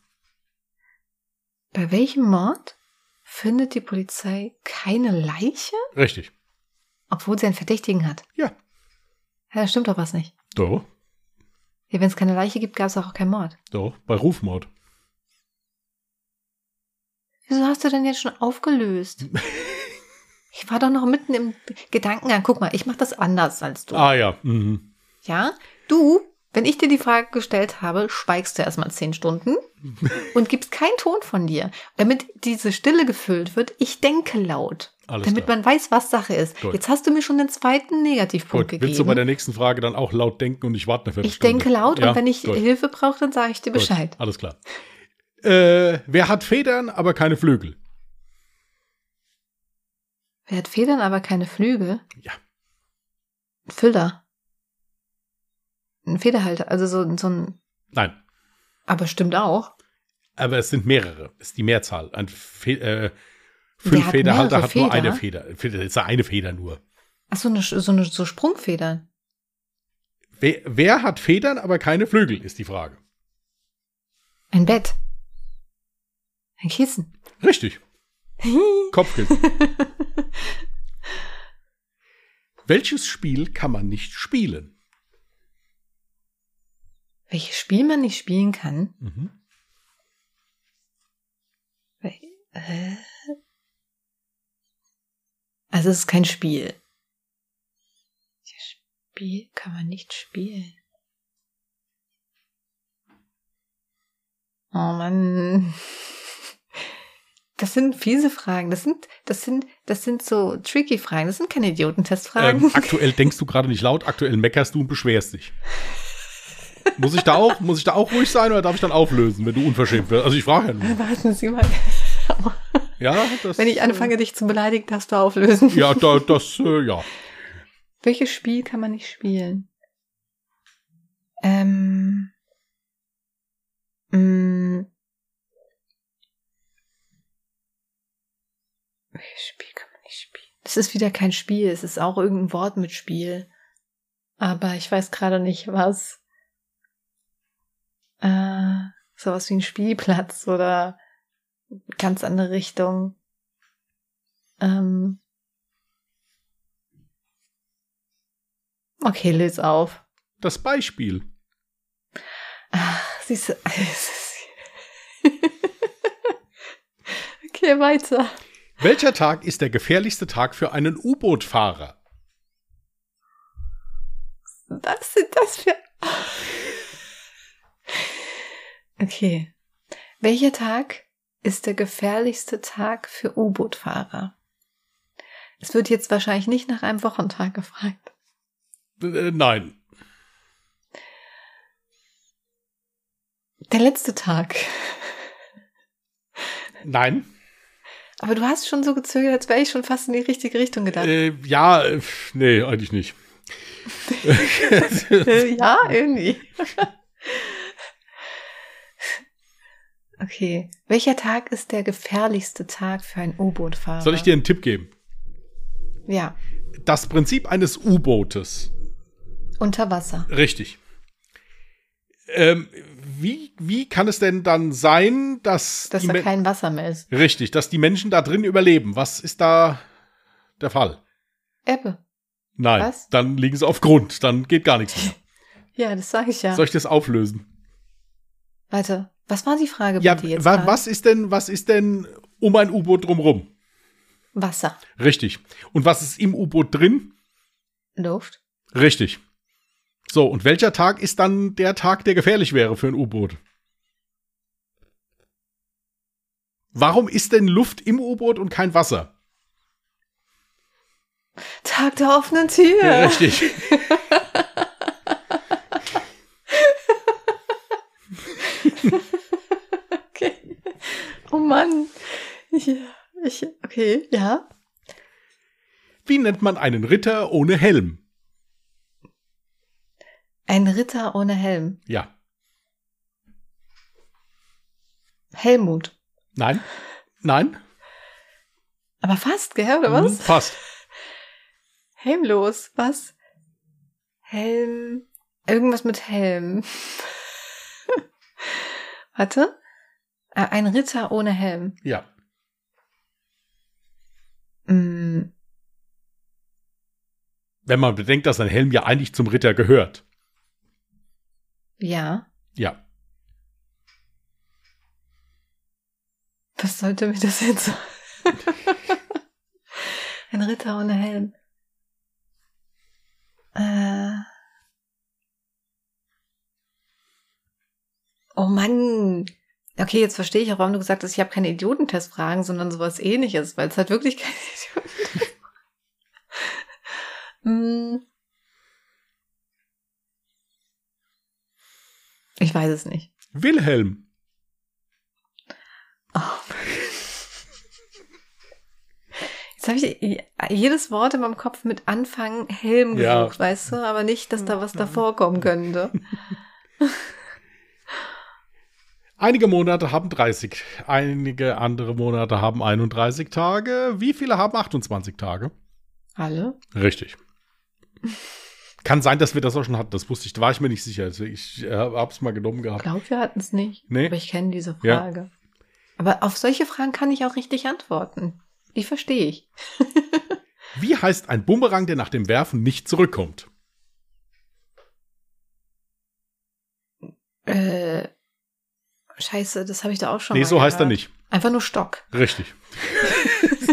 Bei welchem Mord findet die Polizei keine Leiche, Richtig. obwohl sie einen Verdächtigen hat? Ja. Ja, da stimmt doch was nicht. Doch, Ja, wenn es keine Leiche gibt, gab es auch keinen Mord. doch. Bei Rufmord. Wieso hast du denn jetzt schon aufgelöst? ich war doch noch mitten im Gedankengang. Guck mal, ich mache das anders als du. Ah ja. Mhm. Ja? Du, wenn ich dir die Frage gestellt habe, schweigst du erstmal zehn Stunden und gibst keinen Ton von dir. Damit diese Stille gefüllt wird, ich denke laut. Alles damit klar. man weiß, was Sache ist. Gut. Jetzt hast du mir schon den zweiten Negativpunkt Gut. Willst du bei gegeben. der nächsten Frage dann auch laut denken und ich warte eine Ich Viertelstunde? denke laut Ja? und wenn ich Gut. Hilfe brauche, dann sage ich dir. Bescheid. Alles klar. Äh, wer hat Federn, aber keine Flügel? Wer hat Federn, aber keine Flügel? Ja. Füller. Ein Federhalter, also so, so ein. Nein. Aber stimmt auch. Aber es sind mehrere. Es ist die Mehrzahl. Ein Fe äh, Der hat Fünf-Federhalter mehrere hat nur eine Feder? Feder. Feder ist ja eine Feder nur. Ach, so eine, so eine so Sprungfedern. Wer, wer hat Federn, aber keine Flügel, ist die Frage. Ein Bett. Ein Kissen. Richtig. Kopfkissen. Welches Spiel kann man nicht spielen? Welches Spiel man nicht spielen kann? Mhm. Äh? Also es ist kein Spiel. Welches Spiel kann man nicht spielen? Oh Mann. Das sind fiese Fragen. Das sind, das sind, das sind so tricky Fragen. Das sind keine Idiotentestfragen. Ähm, aktuell denkst du gerade nicht laut, aktuell meckerst du und beschwerst dich. Muss ich da auch, muss ich da auch ruhig sein oder darf ich dann auflösen, wenn du unverschämt wirst? Also ich frage ja nur. Warten Sie mal. Ja, das, Wenn ich anfange, dich zu beleidigen, darfst du auflösen. Ja, da, das, äh, ja. Welches Spiel kann man nicht spielen? Ähm. Mh, welches Spiel kann man nicht spielen? Das ist wieder kein Spiel, es ist auch irgendein Wort mit Spiel. Aber ich weiß gerade nicht, was. Äh, sowas wie ein Spielplatz oder ganz andere Richtung. Ähm. Okay, löse auf. Das Beispiel. Ach, siehst du. okay, weiter. Welcher Tag ist der gefährlichste Tag für einen U-Boot-Fahrer? Was sind das für. Okay. Welcher Tag ist der gefährlichste Tag für U-Boot-Fahrer? Es wird jetzt wahrscheinlich nicht nach einem Wochentag gefragt. Äh, nein. Der letzte Tag. Nein. Aber du hast schon so gezögert, als wäre ich schon fast in die richtige Richtung gedacht. Äh, ja, äh, nee, eigentlich nicht. Ja, irgendwie. Okay. Welcher Tag ist der gefährlichste Tag für einen U-Boot-Fahrer? Soll ich dir einen Tipp geben? Ja. Das Prinzip eines U-Bootes. Unter Wasser. Richtig. Ähm, wie, wie kann es denn dann sein, dass, Dass da kein Wasser mehr ist. richtig, dass die Menschen da drin überleben? Was ist da der Fall? Ebbe. Nein, Was? dann liegen sie auf Grund, dann geht gar nichts mehr. Ja, das sage ich ja. Soll ich das auflösen? Warte, was war die Frage Ja, bitte jetzt? wa was ist denn, was ist denn um ein U-Boot drumrum? Wasser. Richtig. Und was ist im U-Boot drin? Luft. Richtig. So, und welcher Tag ist dann der Tag, der gefährlich wäre für ein U-Boot? Warum ist denn Luft im U-Boot und kein Wasser? Tag der offenen Tür. Ja, richtig. Okay. Oh Mann. Ja, ich, okay, ja. Wie nennt man einen Ritter ohne Helm? Ein Ritter ohne Helm. Ja. Helmut. Nein? Nein? Aber fast, gell, oder was? Fast. Helmlos. Was? Helm. Irgendwas mit Helm. Warte. Äh, Ein Ritter ohne Helm. Ja. Mm, Wenn man bedenkt, dass ein Helm ja eigentlich zum Ritter gehört. ja. Ja. Was sollte mir das jetzt sagen? Ein Ritter ohne Helm. Äh. Oh Mann. Okay, jetzt verstehe ich auch, warum du gesagt hast, ich habe keine Idiotentestfragen, sondern sowas ähnliches, weil es halt wirklich keine Idiotentest Hm. Ich weiß es nicht. Wilhelm. Oh. Jetzt habe ich jedes Wort in meinem Kopf mit Anfang Helm Ja. gesucht, weißt du, aber nicht, dass da was davor kommen könnte. Einige Monate haben 30. Einige andere Monate haben 31 Tage. Wie viele haben 28 Tage? Alle? Richtig. Kann sein, dass wir das auch schon hatten. Das wusste ich. Da war ich mir nicht sicher. Also ich äh, hab's mal genommen Ich gehabt. glaube, wir hatten es nicht. Nee. Aber ich kenne diese Ja. Frage. Aber auf solche Fragen kann ich auch richtig antworten. Die verstehe ich. Wie heißt ein Bumerang, der nach dem Werfen nicht zurückkommt? Äh, scheiße, das habe ich da auch schon nee, so heißt er gehört. nicht. Einfach nur Stock. Richtig.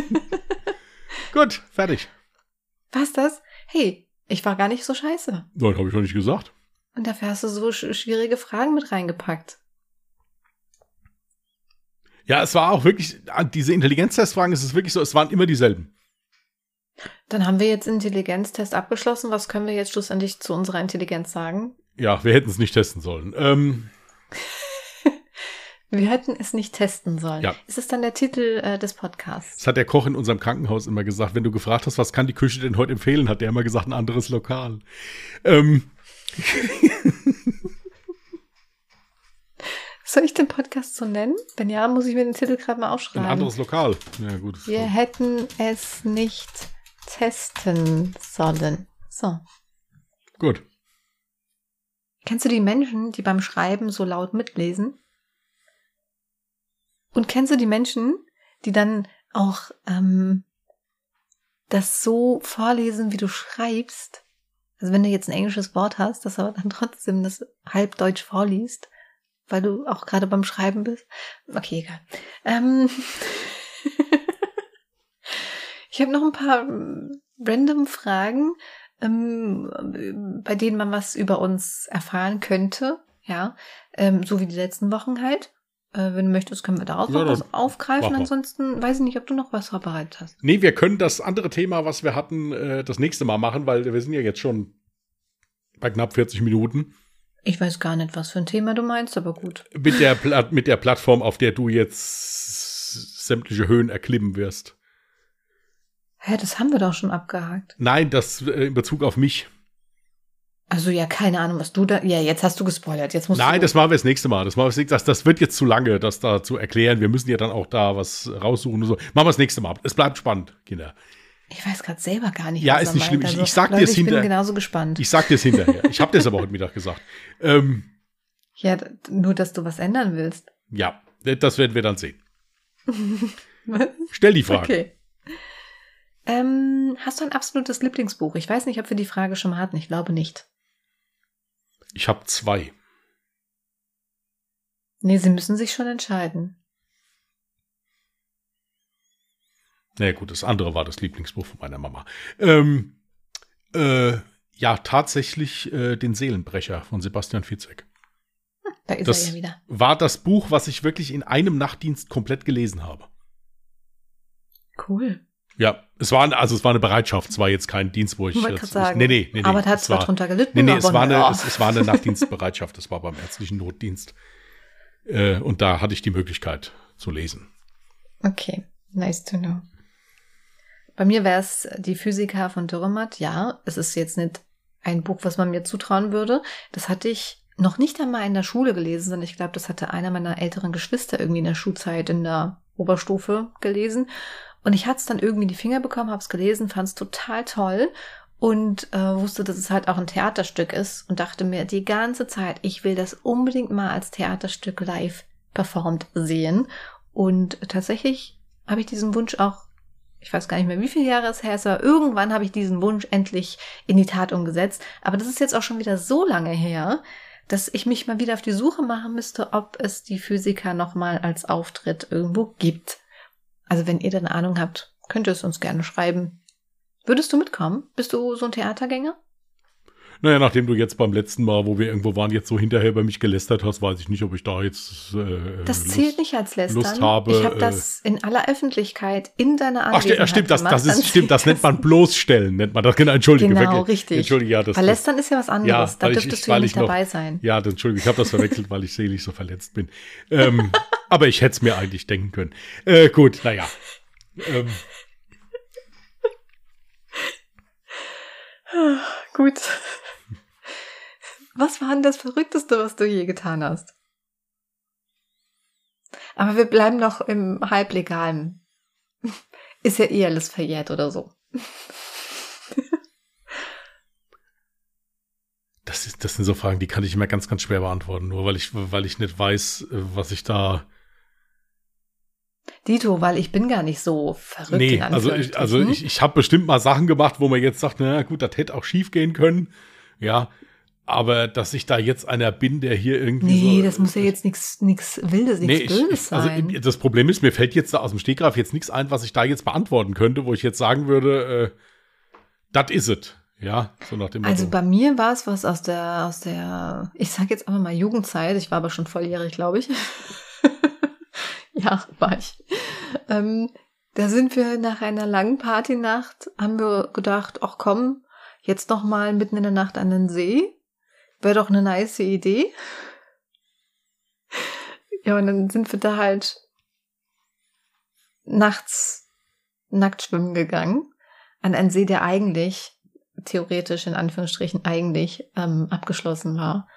Gut, fertig. Was das? Hey, ich war gar nicht so scheiße. Nein, habe ich noch nicht gesagt. Und dafür hast du so sch schwierige Fragen mit reingepackt. Ja, es war auch wirklich, an diese Intelligenztestfragen ist es wirklich so, es waren immer dieselben. Dann haben wir jetzt Intelligenztest abgeschlossen. Was können wir jetzt schlussendlich zu unserer Intelligenz sagen? Ja, wir hätten es nicht testen sollen. Ähm, Wir hätten es nicht testen sollen. Ja. Ist es dann der Titel äh, des Podcasts? das hat der Koch in unserem Krankenhaus immer gesagt. Wenn du gefragt hast, was kann die Küche denn heute empfehlen, hat der immer gesagt, ein anderes Lokal. Ähm, Soll ich den Podcast so nennen? Wenn ja, muss ich mir den Titel gerade mal ein aufschreiben. anderes Lokal. Ja, gut. Wir so. hätten es nicht testen sollen. So. Gut. Kennst du die Menschen, die beim Schreiben so laut mitlesen? Und kennst du die Menschen, die dann auch ähm, das so vorlesen, wie du schreibst? Also wenn du jetzt ein englisches Wort hast, das aber dann trotzdem das halbdeutsch vorliest, weil du auch gerade beim Schreiben bist. Okay, egal. Ähm ich habe noch ein paar ähm, random Fragen, ähm, bei denen man was über uns erfahren könnte. Ja, ähm, so wie die letzten Wochen halt. Äh, wenn du möchtest, können wir daraus Ja, noch was aufgreifen. Ansonsten weiß ich nicht, ob du noch was vorbereitet hast. Nee, wir können das andere Thema, was wir hatten, äh, das nächste Mal machen, weil wir sind ja jetzt schon bei knapp 40 Minuten. Ich weiß gar nicht, was für ein Thema du meinst, aber gut. Mit der, Pla mit der Plattform, auf der du jetzt sämtliche Höhen erklimmen wirst. Hä, das haben wir doch schon abgehakt. Nein, das äh, in Bezug auf mich. Also ja, keine Ahnung, was du da. Ja, jetzt hast du gespoilert. Jetzt musst Nein, das machen wir das nächste Mal. Das, machen wir das, das, wird jetzt zu lange, das da zu erklären. Wir müssen ja dann auch da was raussuchen und so. Machen wir das nächste Mal. Es bleibt spannend, Kinder. Ich weiß gerade selber gar nicht. Ja, was ist nicht schlimm. Also, ich sag dir Leute, es Ich bin genauso gespannt. Ich sag dir es hinterher. Ich habe das aber heute Mittag gesagt. Ähm, Ja, nur, dass du was ändern willst. Ja, das werden wir dann sehen. Stell die Frage. Okay. Ähm, hast du ein absolutes Lieblingsbuch? Ich weiß nicht, ob wir die Frage schon mal hatten. Ich glaube nicht. Ich habe zwei. Nee, sie müssen sich schon entscheiden. Na gut, das andere war das Lieblingsbuch von meiner Mama. Ähm, äh, ja, tatsächlich äh, den Seelenbrecher von Sebastian Fitzek. Da ist Das er ja wieder. war das Buch, was ich wirklich in einem Nachtdienst komplett gelesen habe. Cool. Ja, es war, also es war eine Bereitschaft, es war jetzt kein Dienst, wo ich Ich jetzt, sagen. nee, nee, nee, nee, aber da hat es zwar war, drunter gelitten, nee, nee, aber es war, eine, ja. es, es war eine Nachtdienstbereitschaft, das war beim ärztlichen Notdienst. Äh, und da hatte ich die Möglichkeit zu lesen. Okay, nice to know. Bei mir wäre es die Physiker von Dürrematt. Ja, es ist jetzt nicht ein Buch, was man mir zutrauen würde. Das hatte ich noch nicht einmal in der Schule gelesen, sondern ich glaube, das hatte einer meiner älteren Geschwister irgendwie in der Schulzeit in der Oberstufe gelesen. Und ich hatte es dann irgendwie in die Finger bekommen, habe es gelesen, fand es total toll und äh, wusste, dass es halt auch ein Theaterstück ist und dachte mir die ganze Zeit, ich will das unbedingt mal als Theaterstück live performt sehen. Und tatsächlich habe ich diesen Wunsch auch, ich weiß gar nicht mehr, wie viele Jahre es her ist, aber irgendwann habe ich diesen Wunsch endlich in die Tat umgesetzt. Aber das ist jetzt auch schon wieder so lange her, dass ich mich mal wieder auf die Suche machen müsste, ob es die Physiker nochmal als Auftritt irgendwo gibt. Also wenn ihr da eine Ahnung habt, könnt ihr es uns gerne schreiben. Würdest du mitkommen? Bist du so ein Theatergänger? Naja, nachdem du jetzt beim letzten Mal, wo wir irgendwo waren, jetzt so hinterher über mich gelästert hast, weiß ich nicht, ob ich da jetzt. Äh, Das Lust- zählt nicht als Lästern. Lust habe, ich habe äh, das in aller Öffentlichkeit in deiner Ach, Anwesenheit ja, stimmt, das, das ist, dann stimmt, das nennt man bloßstellen, nennt man das. Genau, entschuldige. Genau, wirklich. richtig. Entschuldige, ja, das, Weil Lästern ist ja was anderes. da weil ich- dürftest ich- du ja nicht ich noch- dabei sein. ja, das, entschuldige, ich habe das verwechselt, weil ich seelisch so verletzt bin. Ähm, aber ich hätte es mir eigentlich denken können. Äh, gut, naja. Ähm, Gut. Was war denn das Verrückteste, was du je getan hast? Aber wir bleiben noch im Halblegalen. Ist ja eh alles verjährt oder so. das, ist, das sind so Fragen, die kann ich immer ganz, ganz schwer beantworten, nur weil ich, weil ich nicht weiß, was ich da. Dito, weil ich bin gar nicht so verrückt. nee, also ich, also ich, ich habe bestimmt mal Sachen gemacht, wo man jetzt sagt, na gut, das hätte auch schief gehen können. Ja. Aber dass ich da jetzt einer bin, der hier irgendwie. Nee, so, das muss ja jetzt nichts nichts Wildes, Nee, nichts ich, Böses also sein. das Problem ist, mir fällt jetzt da aus dem Stegreif jetzt nichts ein, was ich da jetzt beantworten könnte, wo ich jetzt sagen würde, äh, das is it. Ja, so nach dem Also Motto. bei mir war es was aus der, aus der, ich sag jetzt einfach mal Jugendzeit. Ich war aber schon volljährig, glaube ich. ja, war ich. Ähm, da sind wir nach einer langen Partynacht, haben wir gedacht, ach komm, jetzt noch mal mitten in der Nacht an den See. Wäre doch eine nice Idee. Ja, und dann sind wir da halt nachts nackt schwimmen gegangen. An einen See, der eigentlich theoretisch in Anführungsstrichen eigentlich ähm, abgeschlossen war.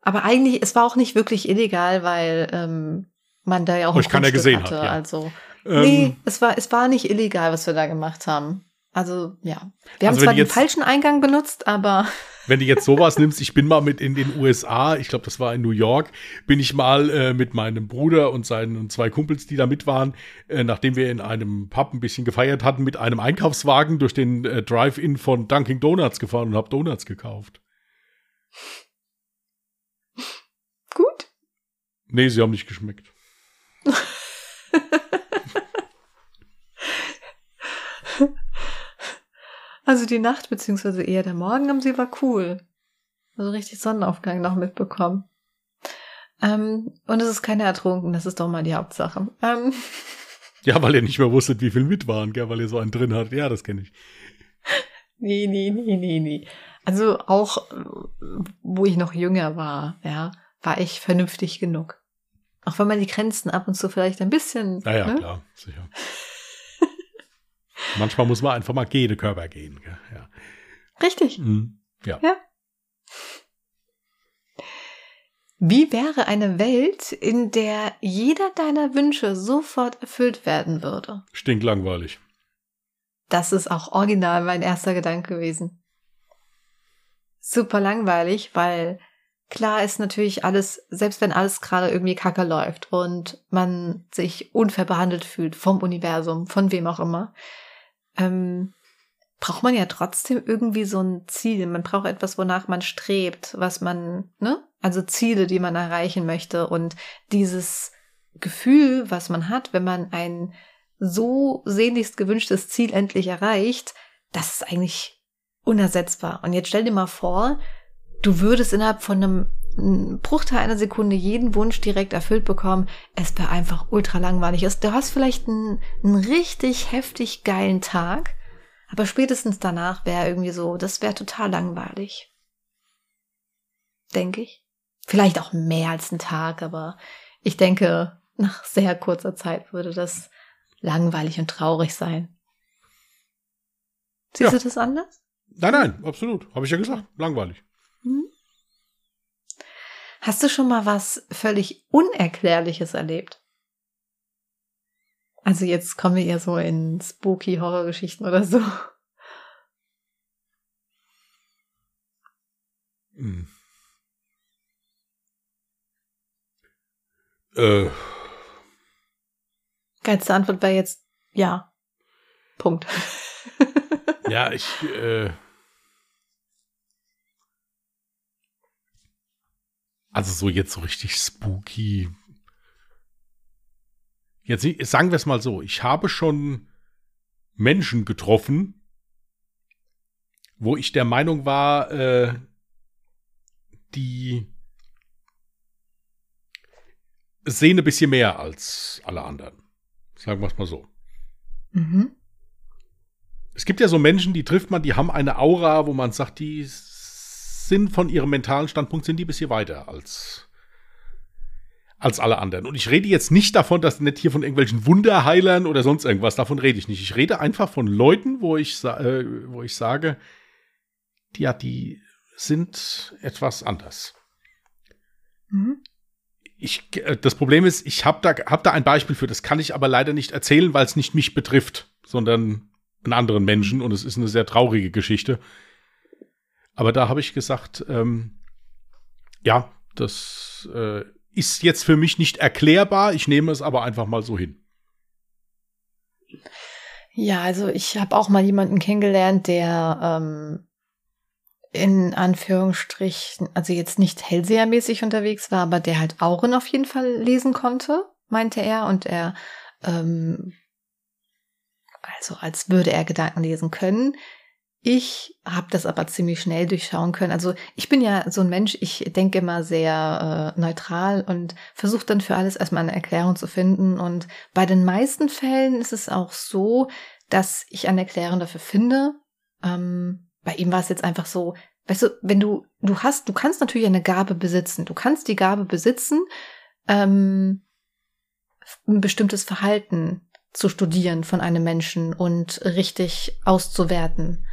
Aber eigentlich, es war auch nicht wirklich illegal, weil ähm, man da ja auch Euch keiner gesehen hat, ja. Also Ähm, nee, es war es war nicht illegal, was wir da gemacht haben. Also ja, wir haben Also zwar die den jetzt- falschen Eingang benutzt, aber Wenn du jetzt sowas nimmst, ich bin mal mit in den USA, ich glaube, das war in New York, bin ich mal äh, mit meinem Bruder und seinen zwei Kumpels, die da mit waren, äh, nachdem wir in einem Pub ein bisschen gefeiert hatten, mit einem Einkaufswagen durch den äh, Drive-In von Dunkin' Donuts gefahren und hab Donuts gekauft. gut. Nee, sie haben nicht geschmeckt. Also die Nacht beziehungsweise eher der Morgen am See war cool. Also richtig Sonnenaufgang noch mitbekommen. Ähm, und es ist keiner ertrunken, das ist doch mal die Hauptsache. Ähm, Ja, weil ihr nicht mehr wusstet, wie viel mit waren, gell, weil ihr so einen drin hattet. Ja, das kenne ich. Nee, nee, nee, nee, nee. Also auch, wo ich noch jünger war, ja, war ich vernünftig genug. Auch wenn man die Grenzen ab und zu vielleicht ein bisschen. Naja, ne? klar, sicher. Manchmal muss man einfach mal gegen Körper gehen. Ja. Richtig. Mhm. ja. Wie wäre eine Welt, in der jeder deiner Wünsche sofort erfüllt werden würde? Stinklangweilig. Das ist auch original mein erster Gedanke gewesen. Super langweilig, weil klar ist natürlich alles, selbst wenn alles gerade irgendwie kacke läuft und man sich unfair behandelt fühlt vom Universum, von wem auch immer, ähm, braucht man ja trotzdem irgendwie so ein Ziel. Man braucht etwas, wonach man strebt, was man, ne? Also Ziele, die man erreichen möchte. Und dieses Gefühl, was man hat, wenn man ein so sehnlichst gewünschtes Ziel endlich erreicht, das ist eigentlich unersetzbar. Und jetzt stell dir mal vor, du würdest innerhalb von einem Bruchteil einer Sekunde jeden Wunsch direkt erfüllt bekommen. Es wäre einfach ultra langweilig. Du hast vielleicht einen, einen richtig heftig geilen Tag, aber spätestens danach wäre irgendwie so, das wäre total langweilig. Denke ich. Vielleicht auch mehr als ein Tag, aber ich denke, nach sehr kurzer Zeit würde das langweilig und traurig sein. Siehst ja. du das anders? Nein, nein, absolut. Habe ich ja gesagt. Langweilig. Hm? Hast du schon mal was völlig Unerklärliches erlebt? Also jetzt kommen wir eher so in spooky Horrorgeschichten oder so. Hm. Äh. Geilste Antwort wäre jetzt ja. Punkt. ja, ich. Äh Also so jetzt so richtig spooky. Jetzt sagen wir es mal so, ich habe schon Menschen getroffen, wo ich der Meinung war, äh, die sehen ein bisschen mehr als alle anderen. Sagen wir es mal so. Mhm. Es gibt ja so Menschen, die trifft man, die haben eine Aura, wo man sagt, die sind von ihrem mentalen Standpunkt, sind die ein bisschen weiter als, als alle anderen. Und ich rede jetzt nicht davon, dass nicht hier von irgendwelchen Wunderheilern oder sonst irgendwas, davon rede ich nicht. Ich rede einfach von Leuten, wo ich, äh, wo ich sage, die, ja, die sind etwas anders. Mhm. Ich, äh, das Problem ist, ich habe da, hab da ein Beispiel für, das kann ich aber leider nicht erzählen, weil es nicht mich betrifft, sondern einen anderen Menschen und es ist eine sehr traurige Geschichte. Aber da habe ich gesagt, ähm, ja, das äh, ist jetzt für mich nicht erklärbar. Ich nehme es aber einfach mal so hin. Ja, also ich habe auch mal jemanden kennengelernt, der ähm, in Anführungsstrichen, also jetzt nicht Hellsehermäßig unterwegs war, aber der halt Auren auf jeden Fall lesen konnte, meinte er. Und er, ähm, also als würde er Gedanken lesen können. Ich habe das aber ziemlich schnell durchschauen können. Also ich bin ja so ein Mensch, ich denke immer sehr äh, neutral und versuche dann für alles erstmal eine Erklärung zu finden. Und bei den meisten Fällen ist es auch so, dass ich eine Erklärung dafür finde. Ähm, bei ihm war es jetzt einfach so, weißt du, wenn du, du hast, du kannst natürlich eine Gabe besitzen. Du kannst die Gabe besitzen, ähm, ein bestimmtes Verhalten zu studieren von einem Menschen und richtig auszuwerten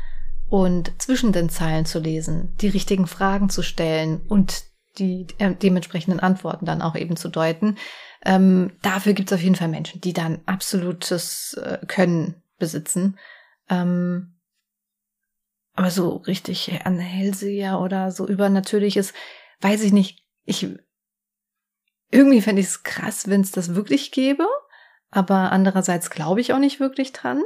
und zwischen den Zeilen zu lesen, die richtigen Fragen zu stellen und die äh, dementsprechenden Antworten dann auch eben zu deuten. Ähm, dafür gibt es auf jeden Fall Menschen, die dann absolutes äh, Können besitzen. Ähm, aber so richtig an Hellseher oder so übernatürliches, weiß ich nicht. Ich irgendwie fände ich es krass, wenn es das wirklich gäbe, aber andererseits glaube ich auch nicht wirklich dran.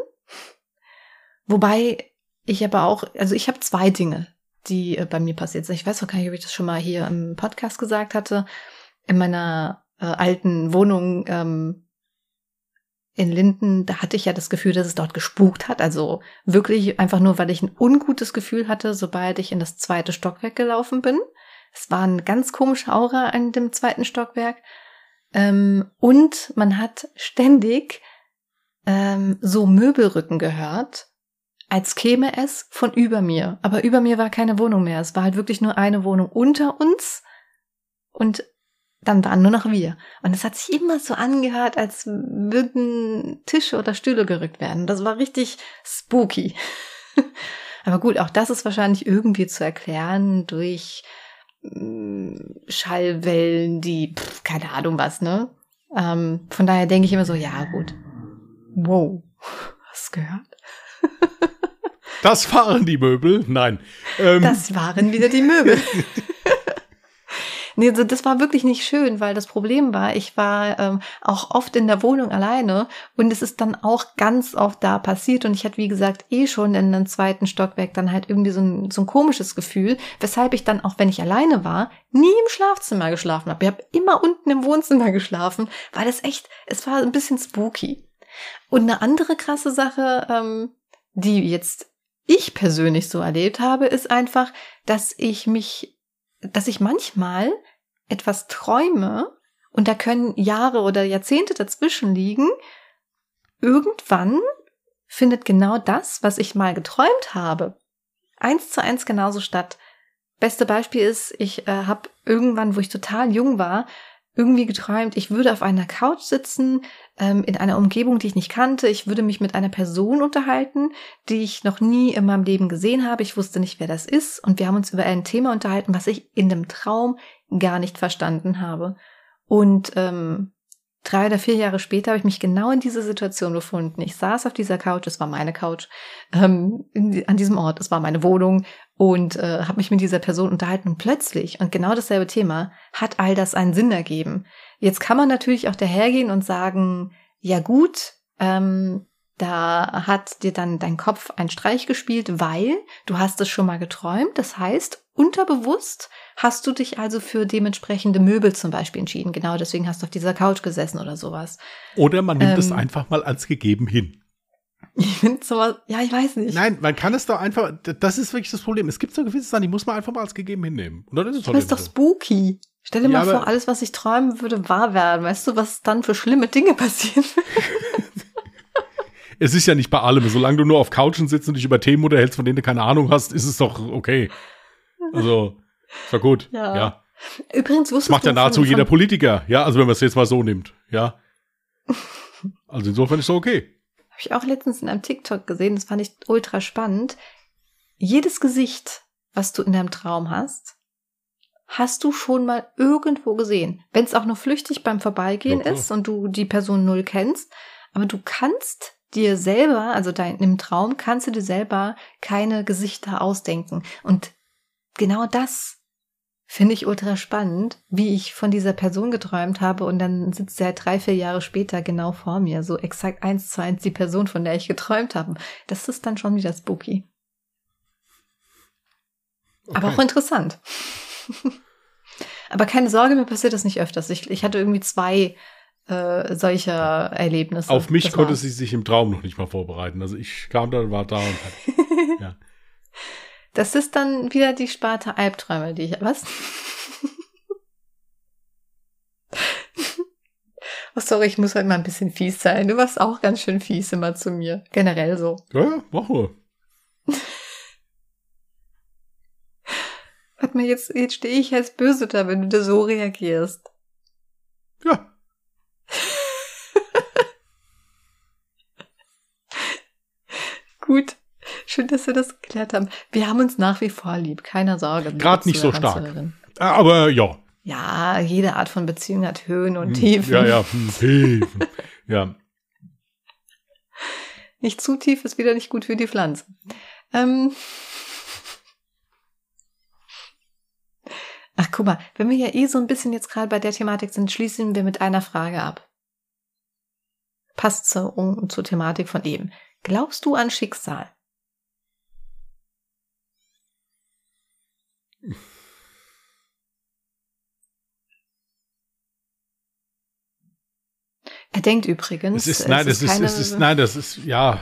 Wobei ich aber auch, also ich habe zwei Dinge, die äh, bei mir passiert sind. Ich weiß auch gar nicht, ob ich das schon mal hier im Podcast gesagt hatte. In meiner äh, alten Wohnung ähm, in Linden, da hatte ich ja das Gefühl, dass es dort gespukt hat. Also wirklich einfach nur, weil ich ein ungutes Gefühl hatte, sobald ich in das zweite Stockwerk gelaufen bin. Es war eine ganz komische Aura in dem zweiten Stockwerk. Ähm, und man hat ständig ähm, so Möbelrücken gehört als käme es von über mir. Aber über mir war keine Wohnung mehr. Es war halt wirklich nur eine Wohnung unter uns und dann waren nur noch wir. Und es hat sich immer so angehört, als würden Tische oder Stühle gerückt werden. Das war richtig spooky. Aber gut, auch das ist wahrscheinlich irgendwie zu erklären durch mm, Schallwellen, die, pff, keine Ahnung was, ne? Ähm, von daher denke ich immer so, ja gut. Wow. Hast gehört? Das waren die Möbel. Nein. Ähm. Das waren wieder die Möbel. Nee, also das war wirklich nicht schön, weil das Problem war, ich war ähm, auch oft in der Wohnung alleine und es ist dann auch ganz oft da passiert und ich hatte, wie gesagt, eh schon in einem zweiten Stockwerk dann halt irgendwie so ein, so ein komisches Gefühl, weshalb ich dann auch, wenn ich alleine war, nie im Schlafzimmer geschlafen habe. Ich habe immer unten im Wohnzimmer geschlafen, weil das echt, es war ein bisschen spooky. Und eine andere krasse Sache, ähm, die jetzt ich persönlich so erlebt habe, ist einfach, dass ich mich dass ich manchmal etwas träume und da können Jahre oder Jahrzehnte dazwischen liegen. Irgendwann findet genau das, was ich mal geträumt habe, eins zu eins genauso statt. Beste Beispiel ist, ich äh, habe irgendwann, wo ich total jung war, irgendwie geträumt, ich würde auf einer Couch sitzen, ähm, in einer Umgebung, die ich nicht kannte. Ich würde mich mit einer Person unterhalten, die ich noch nie in meinem Leben gesehen habe. Ich wusste nicht, wer das ist. Und wir haben uns über ein Thema unterhalten, was ich in dem Traum gar nicht verstanden habe. Und ähm, drei oder vier Jahre später habe ich mich genau in diese Situation befunden. Ich saß auf dieser Couch, es war meine Couch, ähm, in, an diesem Ort, es war meine Wohnung und äh, habe mich mit dieser Person unterhalten und plötzlich, und genau dasselbe Thema, hat all das einen Sinn ergeben. Jetzt kann man natürlich auch dahergehen und sagen, ja gut, ähm, da hat dir dann dein Kopf einen Streich gespielt, weil du hast es schon mal geträumt. Das heißt, unterbewusst hast du dich also für dementsprechende Möbel zum Beispiel entschieden. Genau deswegen hast du auf dieser Couch gesessen oder sowas. Oder man nimmt ähm, es einfach mal als gegeben hin. Ich finde sowas, ja, ich weiß nicht. Nein, man kann es doch einfach, das ist wirklich das Problem. Es gibt so gewisse Sachen, die muss man einfach mal als gegeben hinnehmen. Und dann ist es das ist doch spooky. Stell dir ja, mal vor, alles, was ich träumen würde, wahr werden. Weißt du, was dann für schlimme Dinge passieren? es ist ja nicht bei allem. Solange du nur auf Couchen sitzt und dich über Themen unterhältst, von denen du keine Ahnung hast, ist es doch okay. Also, ist doch gut. Ja. ja. Übrigens wusstest das macht ja nahezu jeder Politiker. Ja, also wenn man es jetzt mal so nimmt. Ja. Also insofern ist es okay. Habe ich auch letztens in einem TikTok gesehen. Das fand ich ultra spannend. Jedes Gesicht, was du in deinem Traum hast, hast du schon mal irgendwo gesehen. Wenn es auch nur flüchtig beim Vorbeigehen ja, ist und du die Person null kennst. Aber du kannst dir selber, also dein, im Traum, kannst du dir selber keine Gesichter ausdenken. Und genau das finde ich ultra spannend, wie ich von dieser Person geträumt habe und dann sitzt er halt drei, vier Jahre später genau vor mir, so exakt eins zu eins die Person, von der ich geträumt habe. Das ist dann schon wieder spooky. Okay. Aber auch interessant. Aber keine Sorge, mir passiert das nicht öfters. Ich, ich hatte irgendwie zwei äh, solcher Erlebnisse. Auf mich das konnte war's. sie sich im Traum noch nicht mal vorbereiten. Also ich kam da, war da und hat, ja. Das ist dann wieder die Sparte Albträume, die ich. Was? oh, sorry, ich muss halt mal ein bisschen fies sein. Du warst auch ganz schön fies immer zu mir. Generell so. Ja, ja, mach mal. Warte mal, jetzt, jetzt stehe ich als böse da, wenn du da so reagierst. Ja. Gut. Schön, dass wir das geklärt haben. Wir haben uns nach wie vor lieb, keine Sorge. Gerade nicht so stark. Aber ja. Ja, jede Art von Beziehung hat Höhen und hm, Tiefen. Ja, ja, hm, Tiefen. ja. Nicht zu tief ist wieder nicht gut für die Pflanze. Ähm, Ach, guck mal, wenn wir ja eh so ein bisschen jetzt gerade bei der Thematik sind, schließen wir mit einer Frage ab. Passt zur, zur Thematik von eben. Glaubst du an Schicksal? Er denkt übrigens. Es ist, nein, es ist, ist, es ist, nein, das ist, ja,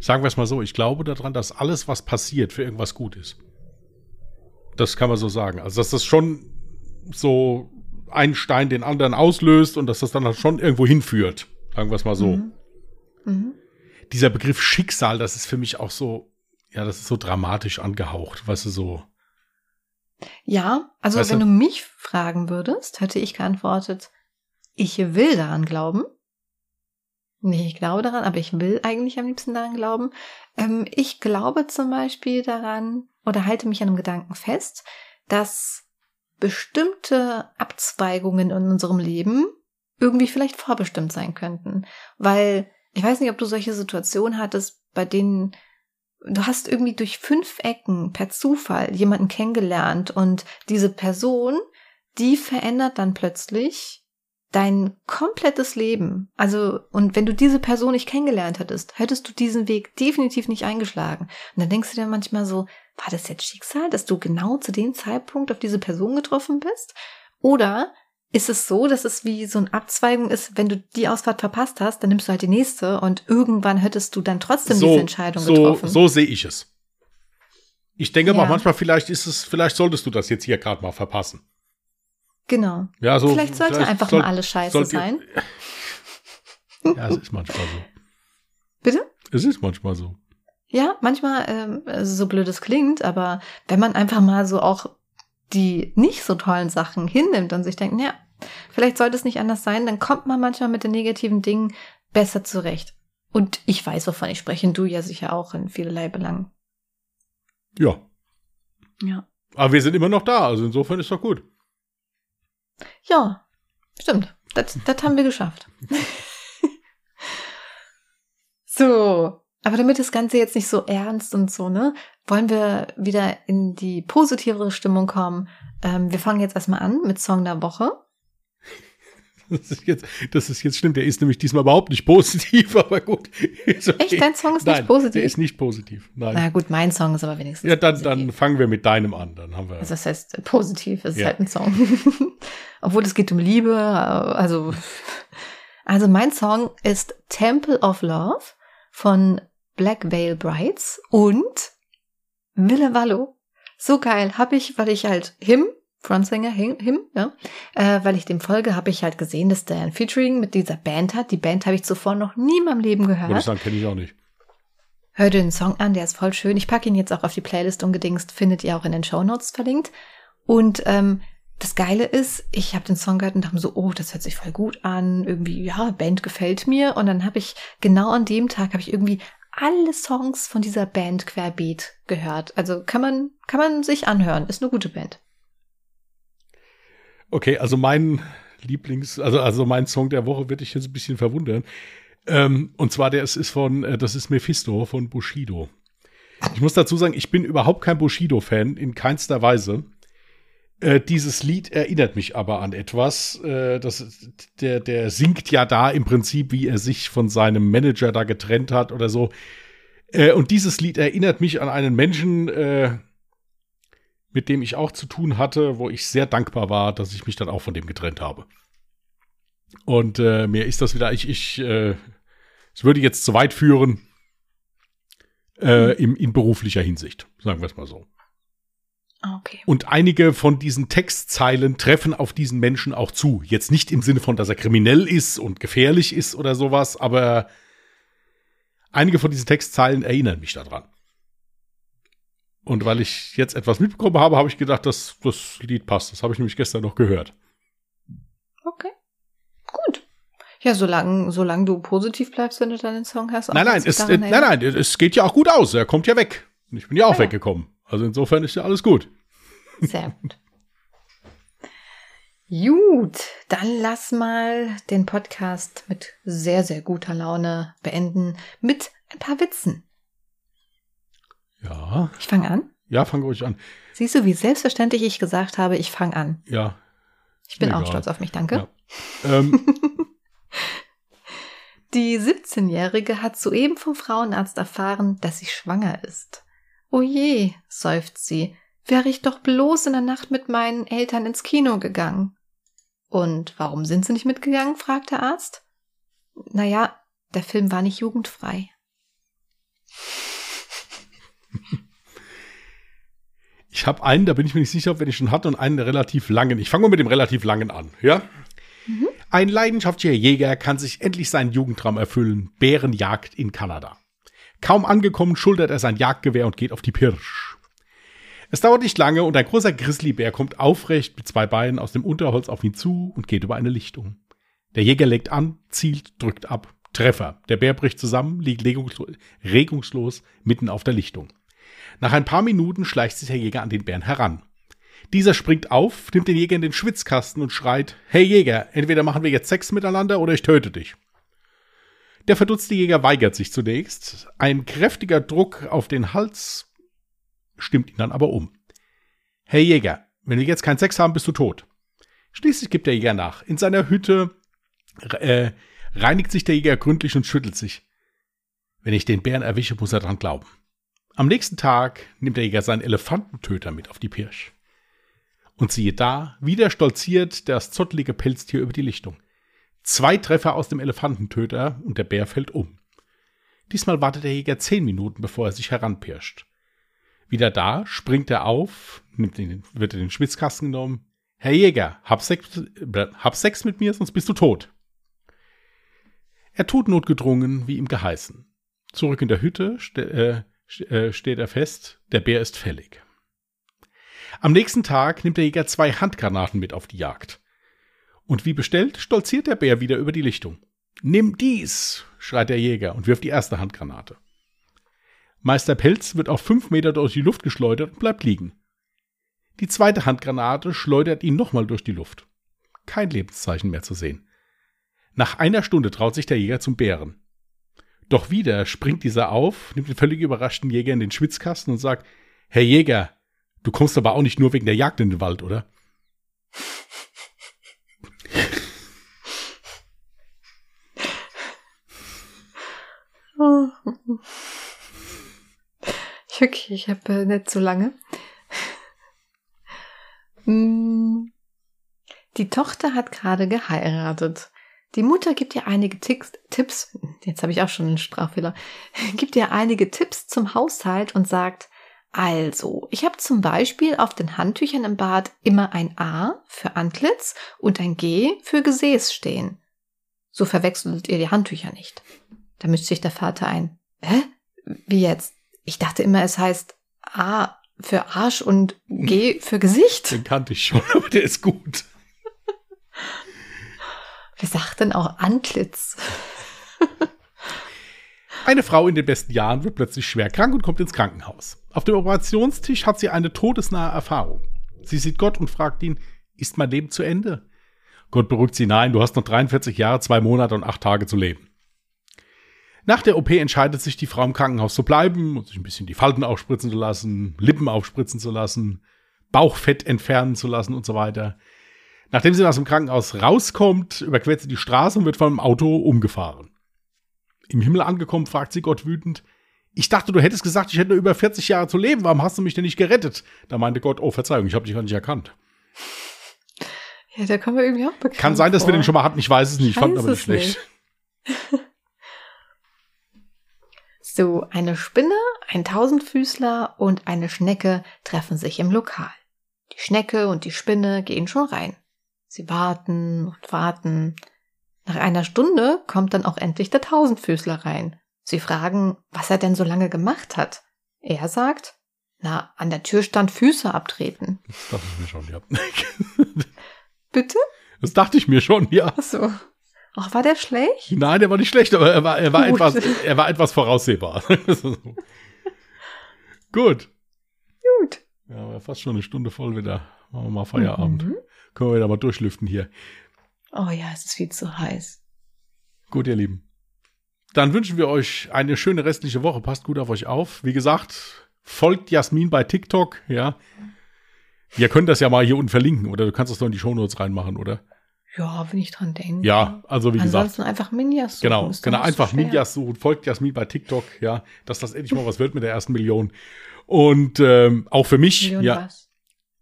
sagen wir es mal so, ich glaube daran, dass alles, was passiert, für irgendwas gut ist. Das kann man so sagen. Also, dass das schon so ein Stein den anderen auslöst und dass das dann halt schon irgendwo hinführt. Sagen wir es mal so. Mhm. Mhm. Dieser Begriff Schicksal, das ist für mich auch so, ja, das ist so dramatisch angehaucht, weißt du, so. Ja, also weißt wenn du? du mich fragen würdest, hätte ich geantwortet, ich will daran glauben. Nee, ich glaube daran, aber ich will eigentlich am liebsten daran glauben. Ähm, ich glaube zum Beispiel daran oder halte mich an einem Gedanken fest, dass bestimmte Abzweigungen in unserem Leben irgendwie vielleicht vorbestimmt sein könnten. Weil ich weiß nicht, ob du solche Situationen hattest, bei denen du hast irgendwie durch fünf Ecken per Zufall jemanden kennengelernt und diese Person, die verändert dann plötzlich dein komplettes Leben. Also, und wenn du diese Person nicht kennengelernt hättest, hättest du diesen Weg definitiv nicht eingeschlagen. Und dann denkst du dir manchmal so, war das jetzt Schicksal, dass du genau zu dem Zeitpunkt auf diese Person getroffen bist? Oder ist es so, dass es wie so eine Abzweigung ist, wenn du die Ausfahrt verpasst hast, dann nimmst du halt die nächste und irgendwann hättest du dann trotzdem so, diese Entscheidung so, getroffen. So sehe ich es. Ich denke Ja. mal, manchmal vielleicht ist es, vielleicht solltest du das jetzt hier gerade mal verpassen. Genau. Ja, so. vielleicht sollte einfach soll- mal alles scheiße sollt sein. Ja, es ist manchmal so. Bitte? Es ist manchmal so. Ja, manchmal, ähm, also so blöd es klingt, aber wenn man einfach mal so auch die nicht so tollen Sachen hinnimmt und sich denkt, naja, vielleicht sollte es nicht anders sein, dann kommt man manchmal mit den negativen Dingen besser zurecht. Und ich weiß, wovon ich spreche, und du ja sicher auch in vielerlei Belangen. Ja. Ja. Aber wir sind immer noch da, also insofern ist doch gut. Ja, stimmt. Das, das haben wir geschafft. so, aber damit das Ganze jetzt nicht so ernst und so, ne, wollen wir wieder in die positivere Stimmung kommen. Ähm, wir fangen jetzt erstmal an mit Song der Woche. Das ist jetzt, das ist jetzt schlimm. Der ist nämlich diesmal überhaupt nicht positiv, aber gut. Okay. Echt, dein Song ist Nein, nicht positiv? Der ist nicht positiv. Nein. Na gut, mein Song ist aber wenigstens ja, dann, positiv. dann fangen wir mit deinem an. Dann haben wir. Also das heißt, positiv ist Ja. halt ein Song. Obwohl es geht um Liebe, also, also mein Song ist Temple of Love von Black Veil Brides und Wille Wallo. So geil. Hab ich, weil ich halt Him, Frontsänger Him, Him ja, äh, weil ich dem folge, habe ich halt gesehen, dass der ein Featuring mit dieser Band hat. Die Band habe ich zuvor noch nie in meinem Leben Würde ich gehört. sagen, kenne ich auch nicht. Hör dir den Song an, der ist voll schön. Ich packe ihn jetzt auch auf die Playlist ungedingst, findet ihr auch in den Shownotes verlinkt. Und ähm, das Geile ist, ich habe den Song gehört und dachte mir so, oh, das hört sich voll gut an. Irgendwie, ja, Band gefällt mir. Und dann habe ich genau an dem Tag habe ich irgendwie alle Songs von dieser Band querbeet gehört. Also kann man kann man sich anhören. Ist eine gute Band. Okay, also mein Lieblings, also, also mein Song der Woche wird dich jetzt ein bisschen verwundern. Ähm, und zwar der ist, ist von, äh, das ist Mephisto von Bushido. Ich muss dazu sagen, ich bin überhaupt kein Bushido-Fan, in keinster Weise. Äh, dieses Lied erinnert mich aber an etwas. Äh, das, der, der singt ja da im Prinzip, wie er sich von seinem Manager da getrennt hat oder so. Äh, und dieses Lied erinnert mich an einen Menschen, äh, mit dem ich auch zu tun hatte, wo ich sehr dankbar war, dass ich mich dann auch von dem getrennt habe. Und äh, mir ist das wieder, ich, ich, es würde jetzt zu weit führen äh, im, in beruflicher Hinsicht, sagen wir es mal so. Ah, Okay. Und einige von diesen Textzeilen treffen auf diesen Menschen auch zu. Jetzt nicht im Sinne von, dass er kriminell ist und gefährlich ist oder sowas, aber einige von diesen Textzeilen erinnern mich daran. Und weil ich jetzt etwas mitbekommen habe, habe ich gedacht, dass das Lied passt. Das habe ich nämlich gestern noch gehört. Okay. Gut. Ja, solange solange du positiv bleibst, wenn du deinen Song hast. Nein, nein, es, äh, nein, nein, es geht ja auch gut aus. Er kommt ja weg. Und ich bin ja auch ja. weggekommen. Also insofern ist ja alles gut. Sehr gut. Gut, dann lass mal den Podcast mit sehr, sehr guter Laune beenden mit ein paar Witzen. Ja, Ich fange an. ja, fang ruhig an. Siehst du, wie selbstverständlich ich gesagt habe, ich fange an. Ja. Ich bin Mir auch egal. stolz auf mich, danke. Ja. Ähm, Die 17-Jährige hat soeben vom Frauenarzt erfahren, dass sie schwanger ist. O je, seufzt sie, wäre ich doch bloß in der Nacht mit meinen Eltern ins Kino gegangen. Und warum sind sie nicht mitgegangen? fragt der Arzt. Naja, der Film war nicht jugendfrei. Ich habe einen, da bin ich mir nicht sicher, ob wenn ich schon hatte, und einen relativ langen. Ich fange mal mit dem relativ langen an, ja? Ein leidenschaftlicher Jäger kann sich endlich seinen Jugendtraum erfüllen. Bärenjagd in Kanada. Kaum angekommen, schultert er sein Jagdgewehr und geht auf die Pirsch. Es dauert nicht lange und ein großer Grizzlybär kommt aufrecht mit zwei Beinen aus dem Unterholz auf ihn zu und geht über eine Lichtung. Der Jäger legt an, zielt, drückt ab. Treffer. Der Bär bricht zusammen, liegt regungslos mitten auf der Lichtung. Nach ein paar Minuten schleicht sich der Jäger an den Bären heran. Dieser springt auf, nimmt den Jäger in den Schwitzkasten und schreit, Hey Jäger, entweder machen wir jetzt Sex miteinander oder ich töte dich. Der verdutzte Jäger weigert sich zunächst. Ein kräftiger Druck auf den Hals stimmt ihn dann aber um. Herr Jäger, wenn wir jetzt keinen Sex haben, bist du tot. Schließlich gibt der Jäger nach. In seiner Hütte äh, reinigt sich der Jäger gründlich und schüttelt sich. Wenn ich den Bären erwische, muss er dran glauben. Am nächsten Tag nimmt der Jäger seinen Elefantentöter mit auf die Pirsch. Und siehe da, wieder stolziert das zottelige Pelztier über die Lichtung. Zwei Treffer aus dem Elefantentöter und der Bär fällt um. Diesmal wartet der Jäger zehn Minuten, bevor er sich heranpirscht. Wieder da, springt er auf, nimmt den, wird in den Schwitzkasten genommen. Herr Jäger, hab Sex, äh, hab Sex mit mir, sonst bist du tot. Er tut notgedrungen, wie ihm geheißen. Zurück in der Hütte ste äh, äh, steht er fest, der Bär ist fällig. Am nächsten Tag nimmt der Jäger zwei Handgranaten mit auf die Jagd. Und wie bestellt, stolziert der Bär wieder über die Lichtung. Nimm dies, schreit der Jäger und wirft die erste Handgranate. Meister Pelz wird auf fünf Meter durch die Luft geschleudert und bleibt liegen. Die zweite Handgranate schleudert ihn nochmal durch die Luft. Kein Lebenszeichen mehr zu sehen. Nach einer Stunde traut sich der Jäger zum Bären. Doch wieder springt dieser auf, nimmt den völlig überraschten Jäger in den Schwitzkasten und sagt, Herr Jäger, du kommst aber auch nicht nur wegen der Jagd in den Wald, oder? Okay, ich habe äh, nicht so lange. Hm. Die Tochter hat gerade geheiratet. Die Mutter gibt ihr einige Ticks, Tipps, jetzt habe ich auch schon einen Sprachfehler, gibt ihr einige Tipps zum Haushalt und sagt, also, ich habe zum Beispiel auf den Handtüchern im Bad immer ein A für Antlitz und ein G für Gesäß stehen. So verwechselt ihr die Handtücher nicht. Da mischt sich der Vater ein. Hä? Wie jetzt? Ich dachte immer, es heißt A für Arsch und G für Gesicht. Den kannte ich schon, aber der ist gut. Wer sagt denn auch Antlitz? Eine Frau in den besten Jahren wird plötzlich schwer krank und kommt ins Krankenhaus. Auf dem Operationstisch hat sie eine todesnahe Erfahrung. Sie sieht Gott und fragt ihn, ist mein Leben zu Ende? Gott beruhigt sie, nein, du hast noch 43 Jahre, zwei Monate und acht Tage zu leben. Nach der OP entscheidet sich die Frau im Krankenhaus zu bleiben und sich ein bisschen die Falten aufspritzen zu lassen, Lippen aufspritzen zu lassen, Bauchfett entfernen zu lassen und so weiter. Nachdem sie aus dem Krankenhaus rauskommt, überquert sie die Straße und wird von einem Auto umgefahren. Im Himmel angekommen, fragt sie Gott wütend, ich dachte, du hättest gesagt, ich hätte nur über 40 Jahre zu leben. Warum hast du mich denn nicht gerettet? Da meinte Gott, oh, Verzeihung, ich habe dich gar nicht erkannt. Ja, da kommen wir irgendwie auch bekannt Kann sein, dass vor. wir den schon mal hatten. Ich weiß es nicht. Ich fand aber nicht schlecht. So, eine Spinne, ein Tausendfüßler und eine Schnecke treffen sich im Lokal. Die Schnecke und die Spinne gehen schon rein. Sie warten und warten. Nach einer Stunde kommt dann auch endlich der Tausendfüßler rein. Sie fragen, was er denn so lange gemacht hat. Er sagt, na, an der Tür stand Füße abtreten. Das dachte ich mir schon, ja. Bitte? Das dachte ich mir schon, ja. Ach so. Ach, war der schlecht? Nein, der war nicht schlecht, aber er war, er war, Gut. etwas, er war etwas voraussehbar. Gut. Gut. Ja, aber fast schon eine Stunde voll wieder. Machen wir mal Feierabend. Mhm. Können wir wieder mal durchlüften hier. Oh ja, es ist viel zu heiß. Gut, ihr Lieben. Dann wünschen wir euch eine schöne restliche Woche. Passt gut auf euch auf. Wie gesagt, folgt Jasmin bei TikTok, ja. Ihr könnt das ja mal hier unten verlinken, oder du kannst das doch in die Shownotes reinmachen, oder? Ja, wenn ich dran denke. Ja, also wie gesagt. Ansonsten einfach Minjas suchen. Genau, genau, so einfach schwer. Minjas suchen, folgt Jasmin bei TikTok, ja, dass das endlich mal was wird mit der ersten Million. Und ähm, auch für mich, Million ja, was?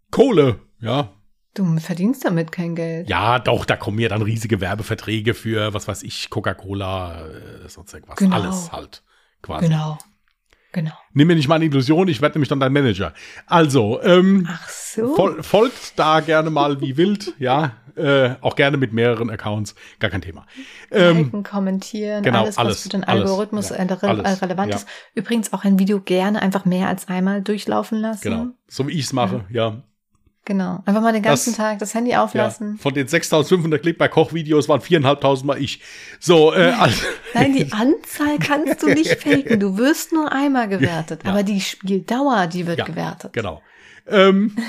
Kohle, ja. Du verdienst damit kein Geld. Ja, doch, da kommen ja dann riesige Werbeverträge für, was weiß ich, Coca-Cola, äh, sonst irgendwas. Genau. Alles halt, quasi. Genau. Genau. Nimm mir nicht mal eine Illusion, ich werde nämlich dann dein Manager. Also, ähm, so. fol folgt da gerne mal wie wild, ja, äh, auch gerne mit mehreren Accounts, gar kein Thema. Ähm, Liken, kommentieren, genau, alles, was alles, für den alles, Algorithmus ja, äh, alles, relevant ja. ist. Übrigens auch ein Video gerne einfach mehr als einmal durchlaufen lassen. genau, so wie ich es mache, ja. Genau. Einfach mal den ganzen Das- Tag das Handy ja. auflassen. Von den 6500 Klick bei Kochvideos waren 4.500 mal ich. So, äh, also, Nein, die Anzahl kannst du nicht faken. Du wirst nur einmal gewertet. Ja. Aber die Spieldauer, die wird Ja, gewertet. genau. Ähm,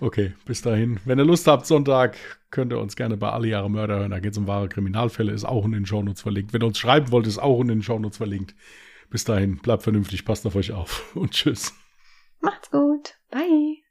Okay, bis dahin. Wenn ihr Lust habt, Sonntag, könnt ihr uns gerne bei Alle Jahre Mörder hören. Da geht es um wahre Kriminalfälle, ist auch in den Shownotes verlinkt. Wenn ihr uns schreiben wollt, ist auch in den Shownotes verlinkt. Bis dahin, bleibt vernünftig, passt auf euch auf und tschüss. Macht's gut. Bye.